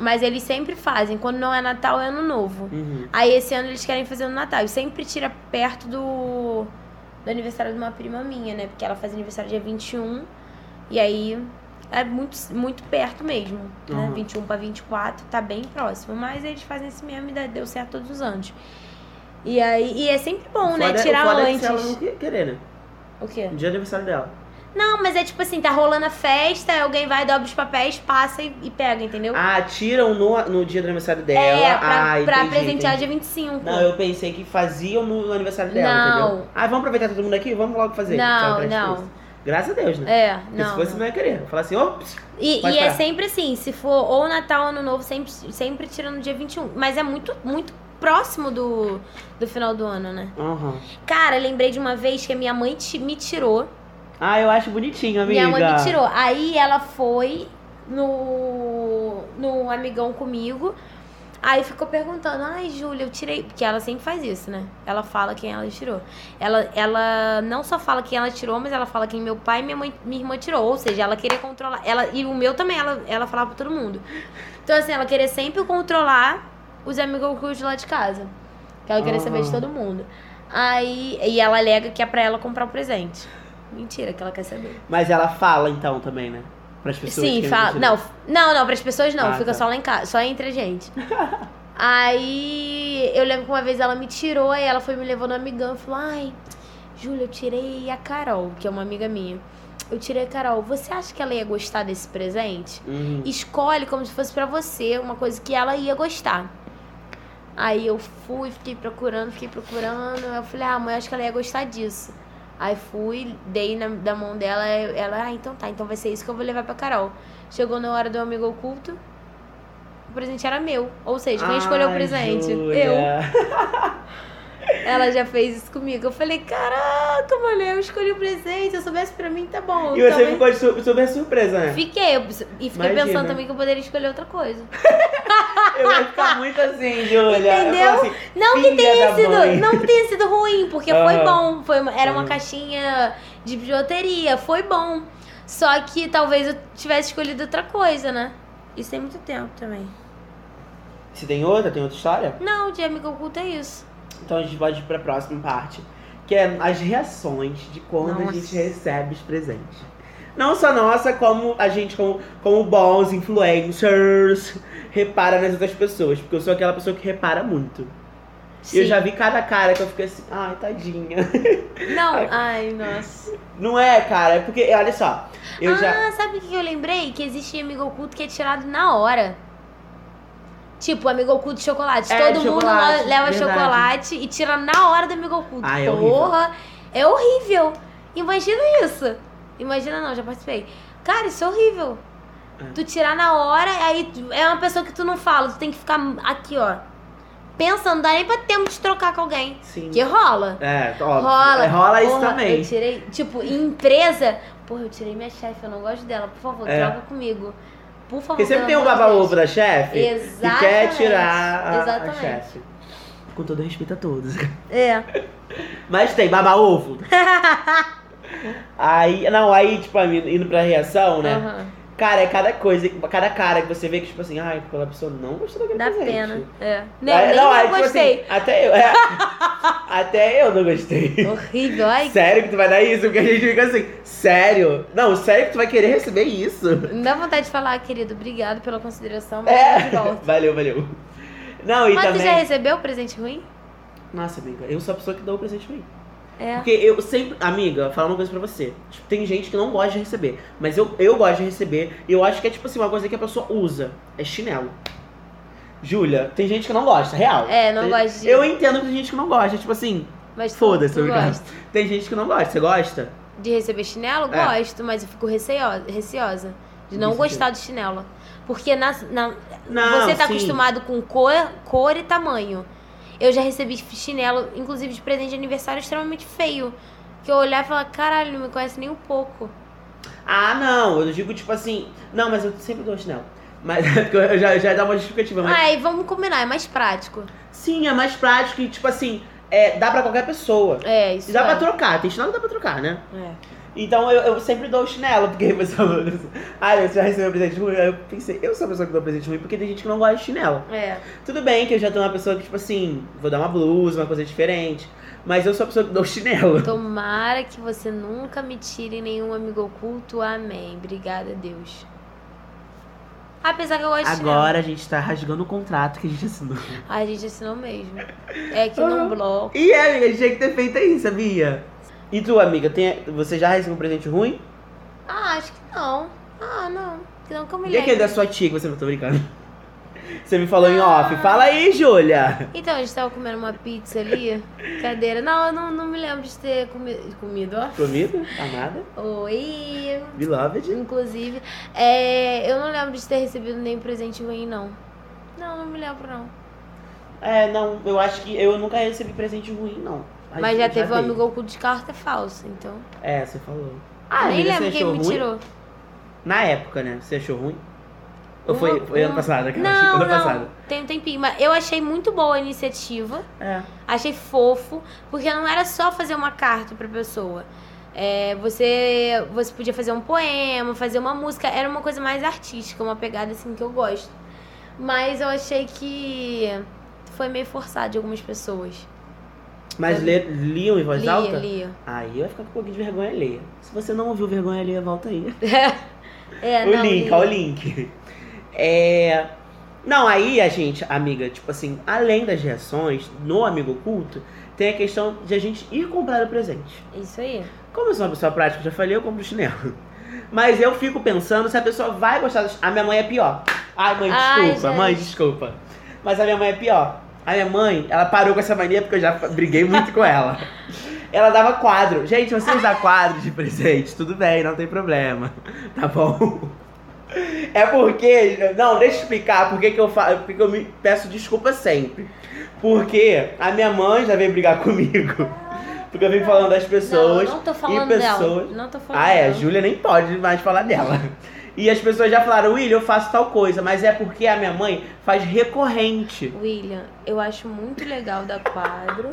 Mas eles sempre fazem, quando não é Natal, é ano novo. Uhum. Aí esse ano eles querem fazer no Natal. E sempre tira perto do, do aniversário de uma prima minha, né? Porque ela faz aniversário dia 21. E aí é muito, muito perto mesmo. Né? Uhum. 21 pra 24, tá bem próximo. Mas eles fazem esse mesmo e deu certo todos os anos. E aí e é sempre bom, né? O Tirar foda é que antes. se ela não quer- querer, né? O quê? No dia do aniversário dela. Não, mas é tipo assim, tá rolando a festa, alguém vai, dobra os papéis, passa e, e pega, entendeu? Ah, tiram no, no dia do aniversário dela. é, pra, ah, pra entendi, presentear entendi. dia 25. Não, eu pensei que faziam no aniversário dela, Não. entendeu? Ah, vamos aproveitar todo mundo aqui? Vamos logo fazer. Não, pra não. Graças a Deus, né? É, Porque não. se fosse, não. não ia querer. Falar assim, ops. E, e é sempre assim, se for ou Natal ou Ano Novo, sempre, sempre tirando no dia 21. Mas é muito, muito próximo do, do final do ano, né? Aham. Cara, lembrei de uma vez que a minha mãe me tirou. Ah, eu acho bonitinho, amiga. Minha mãe me tirou. Aí ela foi no, no amigão comigo. Aí ficou perguntando, ai, Júlia, eu tirei. Porque ela sempre faz isso, né? Ela fala quem ela tirou. Ela, ela não só fala quem ela tirou, mas ela fala quem meu pai e minha, mãe, minha irmã tirou. Ou seja, ela queria controlar. Ela, e o meu também, ela, ela falava pra todo mundo. Então, assim, ela queria sempre controlar os amigos lá de casa. Que ela queria saber de todo mundo. Aí. E ela alega que é pra ela comprar o presente. Mentira, que ela quer saber. Mas ela fala então também, né? Para as pessoas Sim, fala. Não, não, não, pras pessoas não. Ah, fica tá. só lá em casa, só entre a gente. aí eu lembro que uma vez ela me tirou, aí ela foi me levando no amigão e falou: Ai, Júlia, eu tirei a Carol, que é uma amiga minha. Eu tirei a Carol. Você acha que ela ia gostar desse presente? Uhum. Escolhe como se fosse pra você, uma coisa que ela ia gostar. Aí eu fui, fiquei procurando, fiquei procurando. Eu falei, ah, mãe, acho que ela ia gostar disso. Aí fui, dei na da mão dela, ela, ah, então tá, então vai ser isso que eu vou levar pra Carol. Chegou na hora do amigo oculto, o presente era meu. Ou seja, quem escolheu o presente? Júlia. Eu. Ela já fez isso comigo. Eu falei, caraca, mano, eu escolhi o presente. Se eu soubesse pra mim, tá bom. E você Talvez- ficou de su- super surpresa, né? Fiquei, eu- e fiquei Imagina. pensando também que eu poderia escolher outra coisa. Eu ia ficar muito assim, Júlia. Eu Entendeu? assim, Não que tenha sido, mãe. não que tenha sido ruim, porque foi Aham. bom. Foi, uma- era uma caixinha de bijuteria, foi bom. Só que talvez eu tivesse escolhido outra coisa, né? Isso tem muito tempo também. Se tem outra, tem outra história? Não, de amigo oculto é isso. Então a gente pode ir pra próxima parte. Que é as reações de quando a Nossa. gente recebe os presentes. Não só nossa, como a gente, como, como bons influencers, repara nas outras pessoas. Porque eu sou aquela pessoa que repara muito. E eu Sim. já vi cada cara que eu fiquei assim, ai, tadinha. Não, ai, nossa. Não é, cara, é porque, olha só, eu ah, já. sabe o que eu lembrei? Que existe amigo oculto que é tirado na hora. Tipo, amigo oculto de chocolate. É, Todo mundo leva verdade. chocolate e tira na hora do amigo oculto. Ah, é horrível. Porra, é horrível. Imagina isso. Imagina não, já participei. Cara, isso é horrível. É. Tu tirar na hora, aí é uma pessoa que tu não fala, tu tem que ficar aqui, ó. Pensando, não dá nem pra tempo de trocar com alguém. Sim. Que rola. É, óbvio. Rola. Rola isso Porra, também. Eu tirei, tipo, em empresa. Porra, eu tirei minha chefe, eu não gosto dela. Por favor, É. troca comigo. Por favor. Porque sempre tem um baba-ovo da chefe que quer tirar a, a chefe. Com todo respeito a todos. É. Mas tem baba-ovo. aí, não, aí, tipo, indo pra reação, né? Aham. Cara, é cada coisa, cada cara que você vê que, tipo assim, ai, aquela pessoa não gostou daquele Dá presente. pena. É. Nem, Aí- nem não, eu aí, tipo gostei. assim, até eu. é. até eu não gostei. Horrível. Ai, Sério que tu vai dar isso? Porque a gente fica assim, sério? Não, sério que tu vai querer receber isso? me dá vontade de falar, querido, obrigado pela consideração, mas é. Valeu, valeu. Não, e Mas também. tu já recebeu presente ruim? Nossa, amiga, eu sou a pessoa que dá o presente ruim. É. Porque eu sempre. Amiga, vou falar uma coisa pra você. Tipo, tem gente que não gosta de receber. Mas eu, eu gosto de receber. E eu acho que é tipo assim, uma coisa que a pessoa usa. É chinelo. Júlia, tem gente que não gosta, real. É, não Tem- gosta de- Eu entendo que tem gente que não gosta. Tipo assim, Mas foda-se, gosta. Tem gente que não gosta. Você gosta? De receber chinelo? É. Gosto, mas eu fico receosa, receosa de não Isso gostar de chinelo. Porque na, na- Não, você tá sim. acostumado com cor, cor e tamanho. Eu já recebi chinelo, inclusive de presente de aniversário, extremamente feio. Que eu olhar e falar, caralho, não me conhece nem um pouco. Ah, não. Eu digo tipo assim. Não, mas eu sempre dou chinelo. Mas eu já, já dá uma justificativa. Mas... Ai, vamos combinar, é mais prático. Sim, é mais prático e, tipo assim, é, dá pra qualquer pessoa. É, isso E dá é. pra trocar. Tem chinelo que dá pra trocar, né? É. Então eu, eu sempre dou o chinelo, porque pessoa falou ah, você já recebeu presente ruim? Aí eu pensei, eu sou a pessoa que dou presente ruim, porque tem gente que não gosta de chinelo. É. Tudo bem que eu já tô uma pessoa que, tipo assim, vou dar uma blusa, uma coisa diferente. Mas eu sou a pessoa que dou chinelo. Tomara que você nunca me tire nenhum amigo oculto. Amém. Obrigada, Deus. Apesar que eu gosto de chinelo. Agora a gente tá rasgando o contrato que a gente assinou. A gente assinou mesmo. É que num bloco. E é, amiga, a gente tinha que ter feito aí, sabia? E tu, amiga, tem, você já recebeu um presente ruim? Ah, acho que não. Ah, não. Não que eu me E aquele da sua tia que você não tá brincando? Você me falou em off. Fala aí, Júlia. Então, a gente tava comendo uma pizza ali. Cadeira. Não, eu não, não me lembro de ter comi comido, ó. Comida? Amada? Oi. Beloved? Inclusive, é, eu não lembro de ter recebido nem presente ruim, não. Não, não me lembro, não. É, não, eu acho que eu nunca recebi presente ruim, não. Mas já teve um dei. amigo de carta falsa, então. É, você falou. Ah, Nem lembro quem me ruim? tirou. Na época, né? Você achou ruim? Ou Uma- foi, foi ano passado? aquela? Não, ano não. passado. Tem um tempinho. Mas eu achei muito boa a iniciativa. É. Achei fofo, porque não era só fazer uma carta pra pessoa. É, você, você podia fazer um poema, fazer uma música. Era uma coisa mais artística, uma pegada assim que eu gosto. Mas eu achei que foi meio forçado de algumas pessoas. Mas lê- liam em voz lia, alta? lia. Aí eu ia ficar com um pouquinho de vergonha alheia. Se você não ouviu vergonha alheia, volta aí. É, o não, link, lia. ó, o link. É. Não, aí a gente, amiga, tipo assim, além das reações, no Amigo Oculto, tem a questão de a gente ir comprar o presente. Isso aí. Como eu sou uma pessoa prática, já falei, eu compro chinelo. Mas eu fico pensando se a pessoa vai gostar. das- A minha mãe é pior. Ai, mãe, Ai, desculpa, gente. mãe, desculpa. Mas a minha mãe é pior. A minha mãe, ela parou com essa mania porque eu já briguei muito com ela. Ela dava quadro. Gente, você usar quadro de presente, tudo bem, não tem problema. Tá bom? É porque. Não, deixa eu explicar por que eu, fa... porque que eu me peço desculpa sempre. Porque a minha mãe já veio brigar comigo. Porque eu vim falando das pessoas. não, não tô e falando pessoas... dela. Não tô falando Ah, é, a dela. Júlia nem pode mais falar dela. E as pessoas já falaram, William, eu faço tal coisa, mas é porque a minha mãe faz recorrente. William, eu acho muito legal dar quadro.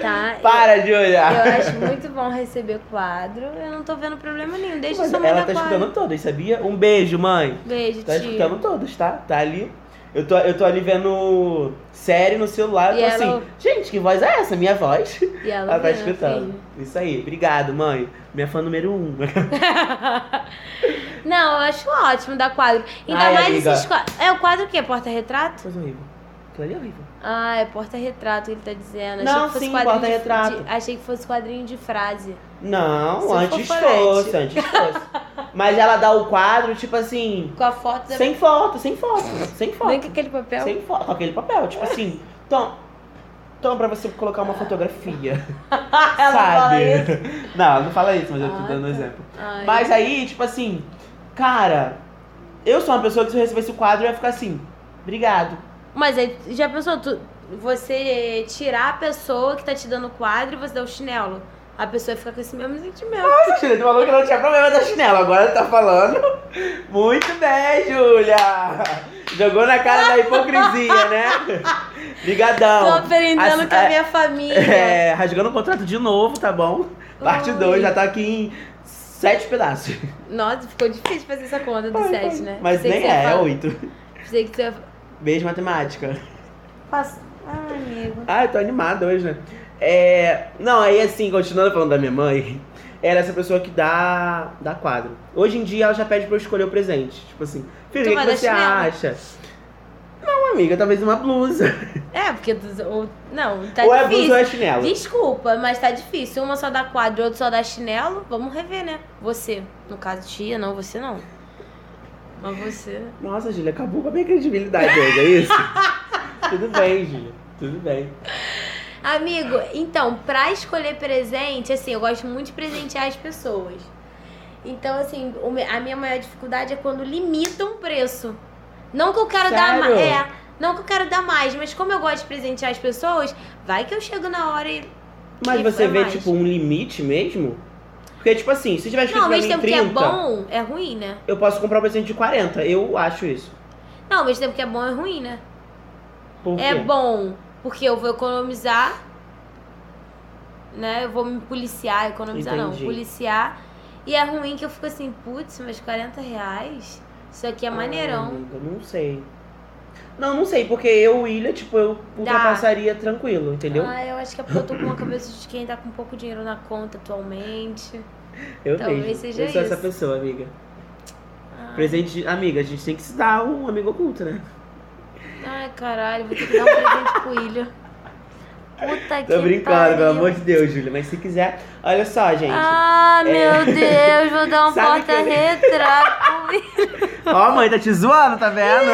Tá? Para, Júlia! Eu acho muito bom receber quadro. Eu não tô vendo problema nenhum. Deixa Mas sua mãe ela tá quadro. escutando todos, sabia? Um beijo, mãe. Beijo, Tá tia. escutando todos, tá? Tá ali. Eu tô, eu tô ali vendo série no celular. Eu E tô ela- assim, gente, que voz é essa? Minha voz. E ela, Ela tá escutando. filho. Isso aí. Obrigado, mãe. Minha fã número um. Não, eu acho ótimo dar quadro. Ainda Ai, mais amiga. esses quadros. É o quadro o quê? Porta-retrato? Coisa horrível. Aquilo ali é horrível. Ah, é porta-retrato que ele tá dizendo. Não, achei que fosse sim, porta-retrato. de- Achei que fosse quadrinho de frase. Não, Seu antes fosse, antes fosse. Mas ela dá o quadro, tipo assim, Com a foto da. sem foto, sem foto, sem foto. Nem com aquele papel. Sem foto, com aquele papel, tipo assim, toma, toma pra você colocar uma fotografia, Ela fala isso. sabe? Não, não fala isso, mas eu tô Ah, dando um tá. exemplo. Ai. Mas aí, tipo assim, cara, eu sou uma pessoa que se eu recebesse o quadro, eu ia ficar assim, obrigado. Mas aí, já pensou, tu, você tirar a pessoa que tá te dando o quadro e você dar o chinelo? A pessoa fica com esse mesmo sentimento. Nossa, Júlia, tu falou que não tinha problema da chinela, agora tá falando. Muito bem, Júlia! Jogou na cara da hipocrisia, né? Brigadão. Tô aprendendo As- com a é- minha família. É, rasgando o contrato de novo, tá bom? Parte Oi. 2, já tá aqui em Sete pedaços. Nossa, ficou difícil fazer essa conta do 7, né? Mas Pensei nem é, é oito. Pensei que você. Beijo matemática. Passa... Ai, amigo. Ah, eu tô animada hoje, né? É... Não, aí assim, continuando falando da minha mãe, era essa pessoa que dá, dá quadro. Hoje em dia ela já pede pra eu escolher o presente. Tipo assim, filho, o que, que você acha? Não, amiga, talvez uma blusa. É, porque... ou- Não, tá ou é difícil. blusa ou é chinelo. Desculpa, mas tá difícil. Uma só dá quadro, outra só dá chinelo. Vamos rever, né? Você. No caso, tia, não, você não. Mas você. Nossa, Júlia, acabou com a minha credibilidade hoje, é isso? Tudo bem, Júlia. Tudo bem. Amigo, então, pra escolher presente, assim, eu gosto muito de presentear as pessoas. Então, assim, a minha maior dificuldade é quando limitam o preço. Não que eu quero dar Sério? mais. É, não que eu quero dar mais, mas como eu gosto de presentear as pessoas, vai que eu chego na hora e. Mas E você vê, mais. tipo, um limite mesmo? Porque, tipo assim, se tiver escrito Não, ao mesmo tempo que é 30, bom, é ruim, né? eu posso comprar um presente de 40. Eu acho isso. Não, ao mesmo tempo que é bom, é ruim, né? Por quê? É bom porque eu vou economizar, né? Eu vou me policiar, economizar não, Entendi. policiar. E é ruim que eu fico assim, putz, mas 40 reais? Isso aqui é Ah, maneirão. amiga, não sei. Não, não sei, porque eu, William, tipo, eu ultrapassaria tranquilo, entendeu? Ah, eu acho que é porque eu tô com uma cabeça de quem tá com pouco dinheiro na conta atualmente. eu talvez vejo. seja eu sou essa isso. pessoa, amiga. Ai, Presente, amiga, a gente tem que se dar um amigo oculto, né? Ai, caralho, vou ter que dar um presente pro William. Puta que Tô brincando, pariu. pelo amor de Deus, Júlia. Mas se quiser, olha só, gente. Ah, É. meu Deus, vou dar um Sabe que porta-retrato. Ó, mãe, tá te zoando, tá vendo?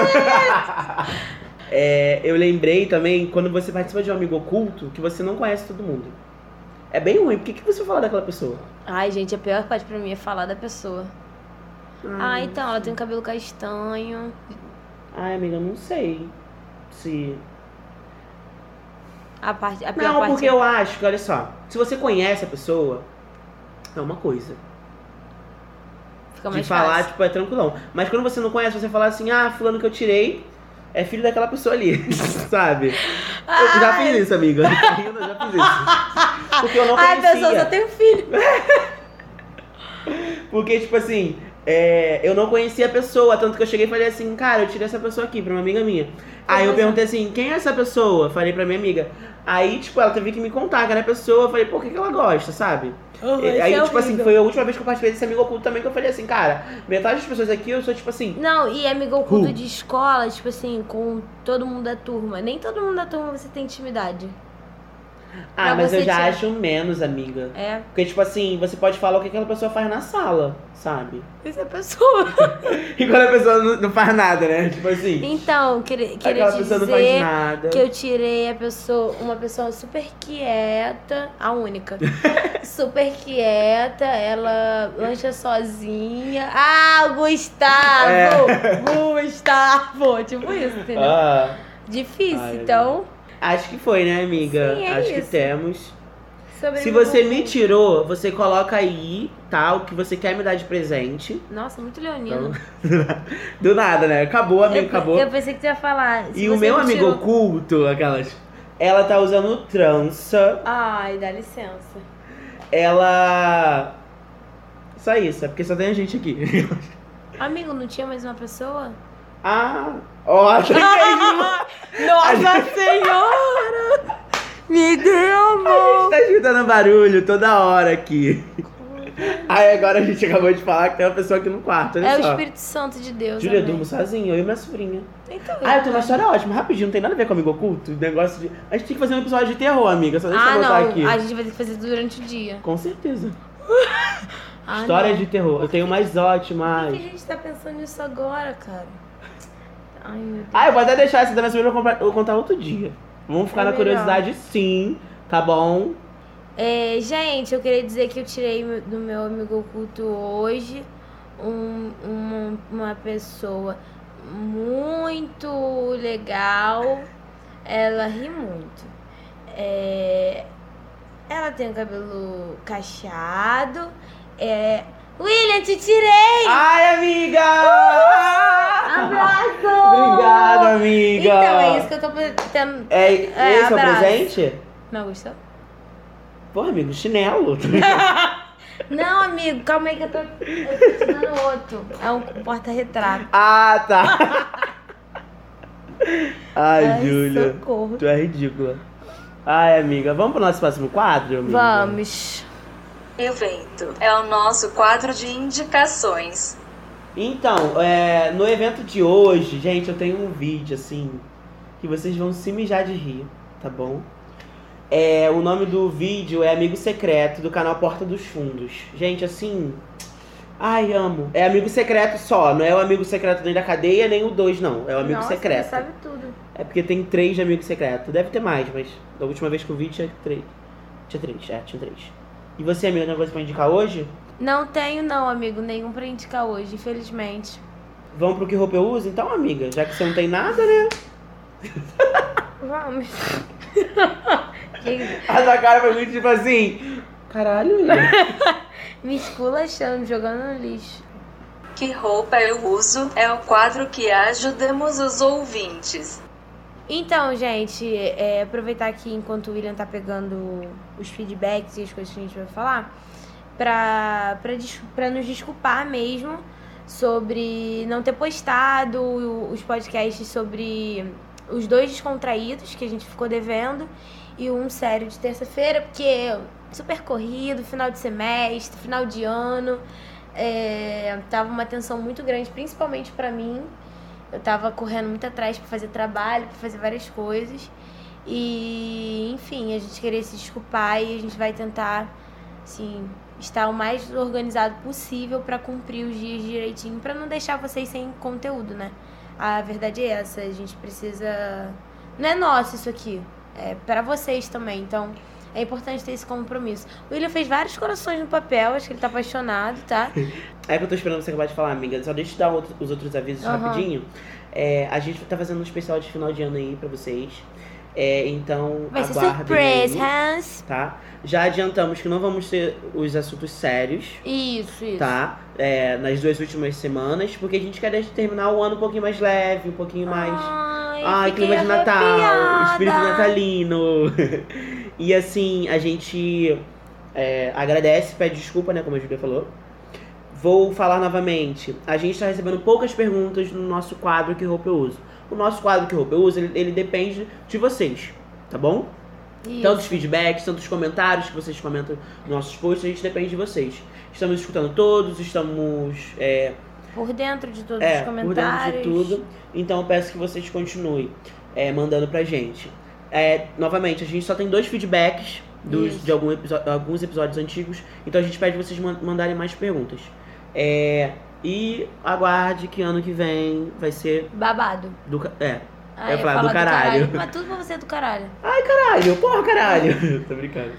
É, eu lembrei também, quando você participa de um amigo oculto, que você não conhece todo mundo. É bem ruim, por que, que você fala daquela pessoa? Ai, gente, a pior parte pra mim é falar da pessoa. Ah, então, ela tem um cabelo castanho. Ai, amiga, não sei se. A, parte, a Não, parte porque eu acho que, olha só, se você conhece a pessoa, é uma coisa. fica de mais falar, fácil. tipo, é tranquilão. Mas quando você não conhece, você fala assim, ah, fulano que eu tirei é filho daquela pessoa ali, sabe? Eu já fiz isso, amiga. Eu já fiz isso. Porque eu não Ai, a pessoa conhecia. só tem um filho. Porque, tipo assim, é, eu não conhecia a pessoa, tanto que eu cheguei e falei assim, cara, eu tirei essa pessoa aqui pra uma amiga minha. Aí eu assim? perguntei assim, quem é essa pessoa? Falei pra minha amiga. Aí, tipo, ela teve que me contar que era a pessoa. Eu falei, por que, que ela gosta, sabe? E- aí, tipo assim, foi a última vez que eu participei desse amigo oculto também que eu falei assim, cara, metade das pessoas aqui eu sou tipo assim. Não, e amigo oculto Who? de escola, tipo assim, com todo mundo da turma. Nem todo mundo da turma você tem intimidade. Ah, mas eu já tirar- acho menos, amiga. É, Porque, tipo assim, você pode falar o que aquela pessoa faz na sala, sabe? isso é pessoa. E quando a pessoa não, não faz nada, né? Tipo assim, Então, queria, queria aquela te pessoa não faz dizer nada. que eu tirei a pessoa, uma pessoa super quieta, a única. super quieta, ela lancha sozinha. Ah, Gustavo! É. Gustavo! Tipo isso, entendeu? Ah, Difícil, Ai, então. Acho que foi, né, amiga? Sim, é acho que isso. temos. Sobre Se você me tirou, você coloca aí, tá? O que você quer me dar de presente. Nossa, muito leonino. Do nada, né? Acabou, amigo, eu, acabou. eu pensei que tu ia falar. se E o você meu me amigo tirou- oculto, aquelas. Ela tá usando trança. Ai, dá licença. Ela. Só isso, é porque só tem a gente aqui. Amigo, não tinha mais uma pessoa? ah, ó, que é Nossa Senhora! Me deu, A amor! gente tá escutando barulho toda hora aqui. Aí agora a gente acabou de falar que tem uma pessoa aqui no quarto, É o só. Espírito Santo de Deus. Júlia, eu durmo sozinho, eu e minha sobrinha. Então, Ah, eu tenho uma história ótima, rapidinho, não tem nada a ver com amigo oculto. Negócio de. A gente tem que fazer um episódio de terror, amiga. Só deixa Ah, eu botar não. aqui. A gente vai ter que fazer durante o dia. Com certeza. Ah, História não. de terror. Eu tenho mais Por que ótimas. a gente tá pensando nisso agora, cara? Ai, meu Deus. Ah, eu vou até deixar essa da minha sobrinha eu vou contar outro dia. Vamos ficar É na melhor. curiosidade sim, tá bom? É, gente, eu queria dizer que eu tirei do meu amigo oculto hoje um- uma, uma pessoa muito legal. Ela ri muito. É, ela tem o cabelo cacheado. É, William, te tirei! Ai, amiga! Ah! Abraço! Obrigado, amiga! Então, é isso que eu tô tentando. É, É, esse é o abraço. presente? Não gostou? Pô, amigo, chinelo. Não, amigo, calma aí que eu tô, eu tô te dando outro. É um porta-retrato. Ah, tá. Ai, Ai, Júlia. socorro. Tu é ridícula. Ai, amiga, vamos pro nosso próximo quadro, amiga? Vamos. Evento é o nosso quadro de indicações. Então, é, no evento de hoje, gente, eu tenho um vídeo, assim, que vocês vão se mijar de rir, tá bom? É, o nome do vídeo é Amigo Secreto, do canal Porta dos Fundos. Gente, assim... Ai, amo. É Amigo Secreto só, não é o Amigo Secreto nem da cadeia, nem o 2, não. É o Amigo Nossa, Secreto. Você sabe tudo. É porque tem três de Amigo Secreto. Deve ter mais, mas da última vez que eu vi tinha três. Tinha três, é, tinha três. E você, amiga, tem coisa pra indicar hoje? Não tenho, não, amigo, nenhum pra indicar hoje, infelizmente. Vamos pro que roupa eu uso? Então, amiga, já que você não tem nada, né? Vamos. A sua cara foi muito tipo assim. Caralho, William. Me esculachando, jogando no lixo. Que roupa eu uso é o quadro que ajudamos os ouvintes. Então, gente, é, aproveitar aqui enquanto o William tá pegando os feedbacks e as coisas que a gente vai falar, pra, pra, pra nos desculpar mesmo sobre não ter postado os podcasts sobre os dois descontraídos que a gente ficou devendo e um sério de terça-feira, porque super corrido, final de semestre, final de ano, é, tava uma tensão muito grande, principalmente pra mim. Eu tava correndo muito atrás pra fazer trabalho, pra fazer várias coisas. E, enfim, a gente queria se desculpar e a gente vai tentar, assim, estar o mais organizado possível pra cumprir os dias direitinho, pra não deixar vocês sem conteúdo, né? A verdade é essa, a gente precisa. Não é nosso isso aqui, é pra vocês também, então é importante ter esse compromisso. O William fez vários corações no papel, acho que ele tá apaixonado, tá? É que eu tô esperando você acabar de falar, amiga. Só deixa eu dar outro- os outros avisos Aham. rapidinho. É, a gente tá fazendo um especial de final de ano aí pra vocês. É, então, Vai ser aguardem surpresa, Hans. tá? Já adiantamos que não vamos ter os assuntos sérios, Isso, isso. tá? É, nas duas últimas semanas, porque a gente quer terminar o ano um pouquinho mais leve, um pouquinho mais. Ai, Ai, clima de Natal, espírito natalino. e assim, a gente é, agradece, pede desculpa, né, como a Julia falou. Vou falar novamente. A gente está recebendo poucas perguntas no nosso quadro Que Roupa Eu Uso. O nosso quadro Que Roupa Eu Uso, ele, ele depende de vocês, tá bom? Isso. Tantos feedbacks, tantos comentários que vocês comentam nos nossos posts, a gente depende de vocês. Estamos escutando todos, estamos é, Por dentro de todos é, os por comentários. dentro de tudo. Então eu peço que vocês continuem é, mandando pra gente. É, novamente, a gente só tem dois feedbacks dos, de algum alguns episódios antigos. Então a gente pede vocês man- mandarem mais perguntas. É, e aguarde que ano que vem vai ser Babado. do. É. Ia falar do caralho. Mas tudo pra você é do caralho. Caralho, porra, caralho. Tô brincando.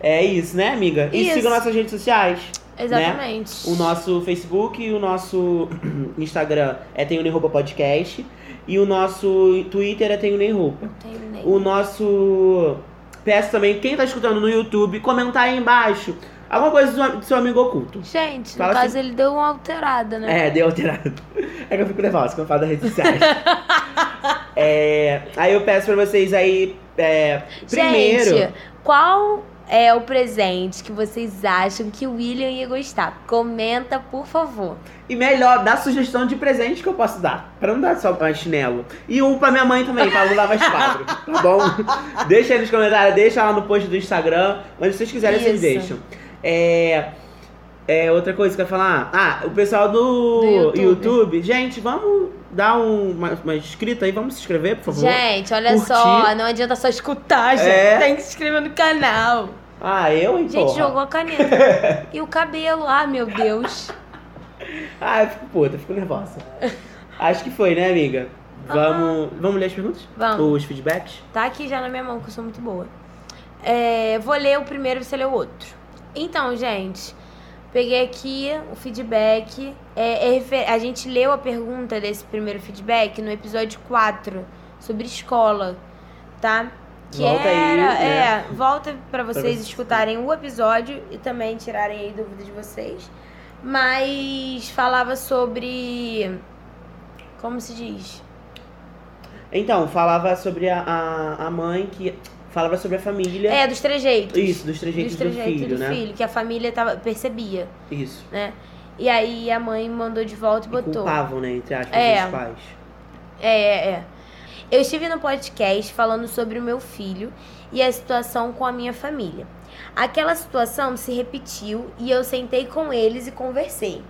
É isso, né, amiga? E Isso. siga nossas redes sociais. Exatamente. O nosso Facebook e o nosso Instagram é Tenho Nem Roupa Podcast. E o nosso Twitter é Tenho Nem Roupa. Tenho nem. O nosso. Peço também, quem tá escutando no YouTube, comentar aí embaixo alguma coisa do seu- amigo oculto. Gente, no Fala caso ele deu uma alterada, né? É, deu alterado. É que eu fico nervosa quando eu falo das redes sociais. É, aí eu peço pra vocês aí. é, primeiro. Gente, qual é o presente que vocês acham que o William ia gostar? Comenta, por favor. E melhor, dá sugestão de presente que eu posso dar. Pra não dar só pra chinelo. E um pra minha mãe também, pra não dar mais quadro. Tá bom? deixa aí nos comentários, deixa lá no post do Instagram. Onde vocês quiserem, vocês Isso. deixam. É. É, outra coisa que eu ia falar. Ah, o pessoal do, Do YouTube. YouTube. Gente, vamos dar um, uma, uma inscrita aí, vamos se inscrever, por favor. Gente, olha Curtir. só, não adianta só escutar, gente. É. Tem que se inscrever no canal. Ah, eu, hein, Gente, porra. jogou a caneta. e o cabelo, ah, meu Deus. Ah, eu fico puta, eu fico nervosa. Acho que foi, né, amiga? Vamos, vamos ler as perguntas? Vamos. Os feedbacks? Tá aqui já na minha mão, que eu sou muito boa. É, vou ler o primeiro e você lê o outro. Então, gente, peguei aqui o feedback. É, é a gente leu a pergunta desse primeiro feedback no episódio 4, sobre escola, tá? Que Volta aí, era. né? É, volta pra vocês vocês. escutarem o episódio e também tirarem aí dúvidas de vocês. Mas falava sobre. Como se diz? Então, falava sobre a, a, a mãe que. Falava sobre a família. É, dos trejeitos. Isso, dos trejeitos, dos trejeitos do filho, do né? filho, que a família tava, percebia, Isso. né? E aí a mãe mandou de volta e E botou. culpavam, né, entre aspas, É. os pais. É, é, é. Eu estive no podcast falando sobre o meu filho e a situação com a minha família. Aquela situação se repetiu e eu sentei com eles e conversei.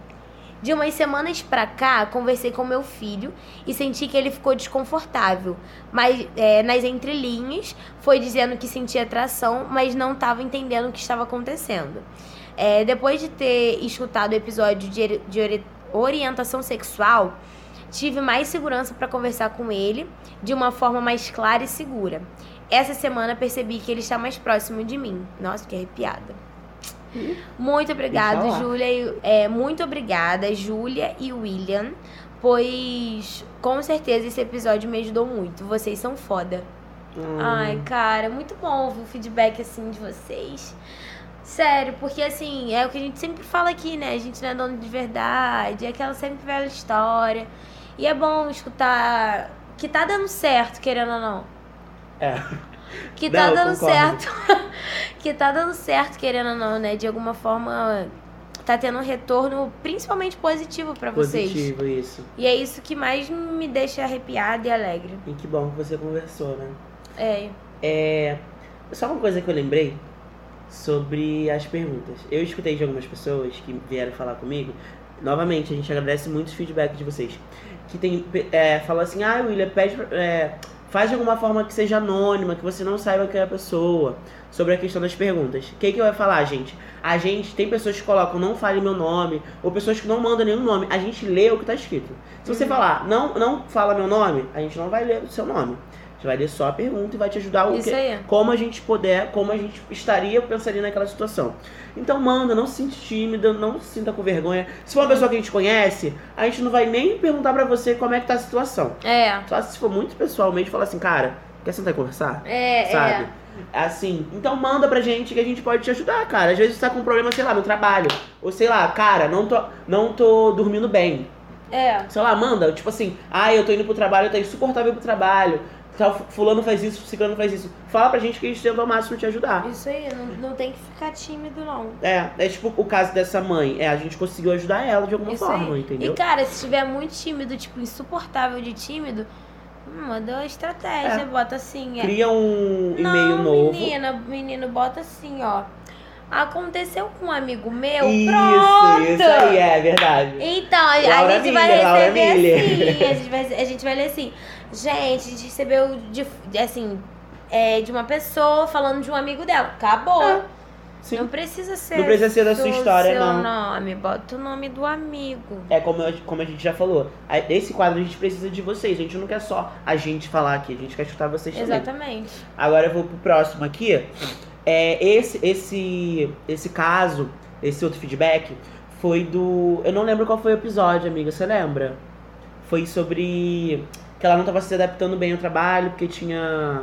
De umas semanas pra cá, conversei com meu filho e senti que ele ficou desconfortável. Mas é, nas entrelinhas, foi dizendo que sentia atração, mas não estava entendendo o que estava acontecendo. É, depois de ter escutado o episódio de, de ori- orientação sexual, tive mais segurança para conversar com ele de uma forma mais clara e segura. Essa semana percebi que ele está mais próximo de mim. Nossa, que arrepiada. Muito obrigada. Júlia. e- É, muito obrigada, Júlia e William, pois com certeza esse episódio me ajudou muito. Vocês são foda. Hum. Ai, cara, muito bom ouvir o feedback assim de vocês. Sério, porque assim, é o que a gente sempre fala aqui, né? A gente não é dono de verdade, é aquela sempre velha história. E é bom escutar que tá dando certo, querendo ou não. É. Que Não, tá eu dando concordo. certo. que tá dando certo, querendo ou não, né? De alguma forma tá tendo um retorno principalmente positivo pra vocês. Positivo, isso. E é isso que mais me deixa arrepiada e alegre. E que bom que você conversou, né? É. É. Só uma coisa que eu lembrei sobre as perguntas. Eu escutei de algumas pessoas que vieram falar comigo. Novamente, a gente agradece muito os feedbacks de vocês. Que tem. É, falou assim, ah, William, pede. pra- É, faz de alguma forma que seja anônima, que você não saiba quem é a pessoa. Sobre a questão das perguntas. O que, que eu ia falar, gente? A gente tem pessoas que colocam não fale meu nome, ou pessoas que não mandam nenhum nome. A gente lê o que tá escrito. Se você falar não, não fala meu nome, a gente não vai ler o seu nome. Gente vai ler só a pergunta e vai te ajudar o Isso que, aí. como a gente puder, como a gente estaria, pensaria naquela situação. Então manda, não se sinta tímida, não se sinta com vergonha. Se for uma pessoa que a gente conhece, a gente não vai nem perguntar pra você como é que tá a situação. É. Só se for muito pessoalmente, falar assim, cara, quer sentar e conversar? É, Sabe? é. Assim, então manda pra gente que a gente pode te ajudar, cara. Às vezes você tá com um problema, sei lá, no trabalho. Ou sei lá, cara, não tô, não tô dormindo bem. É. Sei lá, manda, tipo assim, ah, eu tô indo pro trabalho, eu tô insuportável pro trabalho. Tal, fulano faz isso, ciclano faz isso. Fala pra gente que a gente tenta ao máximo te ajudar. Isso aí, não, não tem que ficar tímido, não. É, é tipo o caso dessa mãe. É, a gente conseguiu ajudar ela de alguma Isso forma, aí. entendeu? E, cara, se estiver muito tímido, tipo, insuportável de tímido, hum, manda uma estratégia, É. bota assim. É. Cria um e-mail não, novo. menina, menino, bota assim, ó. Aconteceu com um amigo meu, Isso, pronto! isso aí, é verdade. Então, a, a Laura gente vai Miller, Laura receber Miller. assim. A gente, vai, a gente vai ler assim. Gente, a gente recebeu de, assim, é, de uma pessoa falando de um amigo dela. Acabou. É, Sim. Não precisa ser. Não precisa ser da sua história, seu não. nome. Bota o nome do amigo. É como, eu- como a gente já falou. Esse quadro a gente precisa de vocês. A gente não quer só a gente falar aqui, a gente quer escutar vocês também. Exatamente. Agora eu vou pro próximo aqui. É, esse, esse, esse caso, esse outro feedback, foi do. Eu não lembro qual foi o episódio, amiga. Você lembra? Foi sobre que ela não tava se adaptando bem ao trabalho, porque tinha.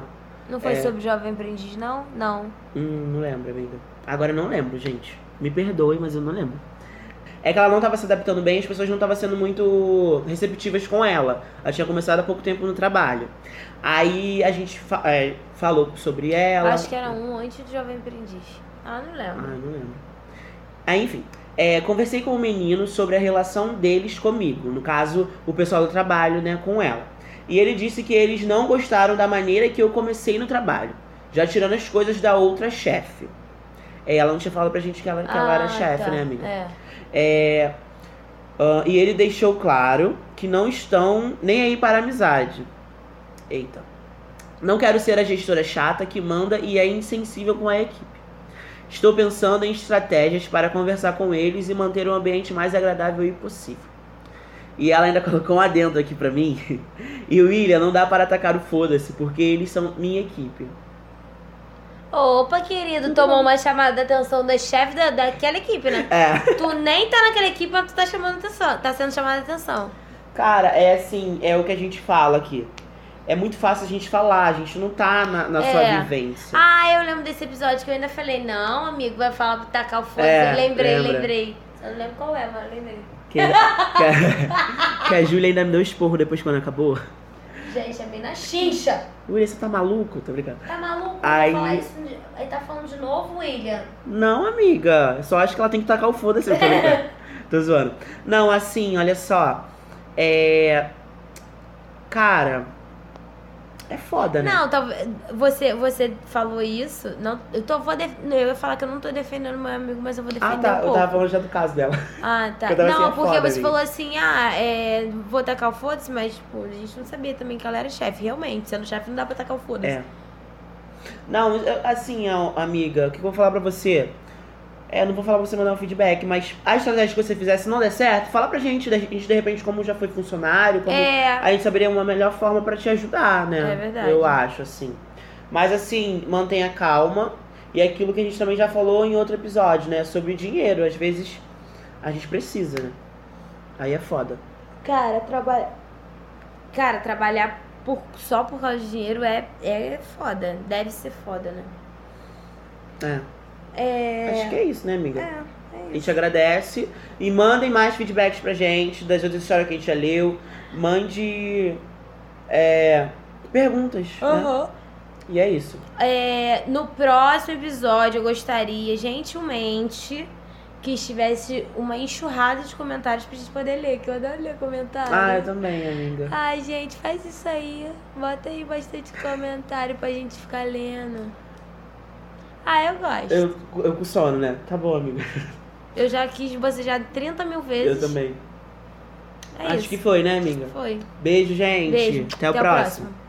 Não foi É. sobre jovem aprendiz, não? Não. Hum, não lembro, amiga. Agora eu não lembro, gente. Me perdoe, mas eu não lembro. É que ela não tava se adaptando bem, as pessoas não estavam sendo muito receptivas com ela. Ela tinha começado há pouco tempo no trabalho. Aí a gente fa- é, falou sobre ela. Acho que era um antes do jovem aprendiz. Ah, não Ah, lembro. não lembro. Aí, enfim. é, conversei com o menino sobre a relação deles comigo. No caso, o pessoal do trabalho, né, com ela. E ele disse que eles não gostaram da maneira que eu comecei no trabalho. Já tirando as coisas da outra chefe. É, ela não tinha falado pra gente que ela, que ela era Ah, chefe, tá. né, amiga? É. É, ah, e ele deixou claro que não estão nem aí para amizade. Eita. Não quero ser a gestora chata que manda e é insensível com a equipe. Estou pensando em estratégias para conversar com eles e manter um ambiente mais agradável e possível. E ela ainda colocou um adendo aqui pra mim. E o William não dá para atacar o foda-se, porque eles são minha equipe. Opa, querido, tomou uma chamada de atenção da chefe da, daquela equipe, né? É. Tu nem tá naquela equipe, mas tu tá chamando atenção. Tá sendo chamada de atenção. Cara, é assim, é o que a gente fala aqui. É muito fácil a gente falar, a gente não tá na, na sua É. vivência. Ah, eu lembro desse episódio que eu ainda falei, não, amigo, vai falar pra tacar o foda. É, lembrei, lembra. lembrei. Eu não lembro qual é, mas lembrei. Que, que, a- que a Júlia ainda me deu esporro depois quando acabou. Gente, é bem na chincha. William, você tá maluco? Tô brincando. Tá maluco? Aí- Aí tá falando de novo, William? Não, amiga. Só acho que ela tem que tacar o foda-se. Tô. Tô zoando. Não, assim, olha só. É. Cara. É foda, né? Não, talvez. Você, você falou isso. Não, eu, tô, vou def- eu ia falar que eu não tô defendendo meu amigo, mas eu vou defender Ah, tá. um Eu pouco. tava falando já do caso dela. Ah, tá. Eu Não, assim, é porque foda, você falou assim, ah, é, vou tacar o foda-se, mas, tipo, a gente não sabia também que ela era chefe. Realmente, sendo chefe não dá pra tacar o foda-se. É. Não, eu- assim, amiga, o que eu vou falar pra você? É, eu não vou falar pra você mandar um feedback, mas a estratégia que você fizer, se não der certo, fala pra gente, da gente, de repente, como já foi funcionário, como É. a gente saberia uma melhor forma pra te ajudar, né? É verdade. Eu acho, assim. Mas, assim, mantenha calma. E é aquilo que a gente também já falou em outro episódio, né? Sobre dinheiro. Às vezes a gente precisa, né? Aí é foda. Cara, trabalhar. Cara, trabalhar por... só por causa de dinheiro é, é foda. Deve ser foda, né? É. É. Acho que é isso, né, amiga? É, é A isso. gente agradece e mandem mais feedbacks pra gente das outras histórias que a gente já leu. Mande é, perguntas, né? Aham. E é isso. É, no próximo episódio, eu gostaria gentilmente que estivesse uma enxurrada de comentários pra gente poder ler, que eu adoro ler comentário. Ah, eu também, amiga. Ai, gente, faz isso aí. Bota aí bastante comentário pra gente ficar lendo. Ah, eu gosto. Eu, Eu, eu com sono, né? Tá bom, amiga. já quis bocejar 30 mil Eu vezes. também. É Acho isso. que foi, né, amiga? Foi. Beijo, gente. Beijo. Até o próximo. próximo.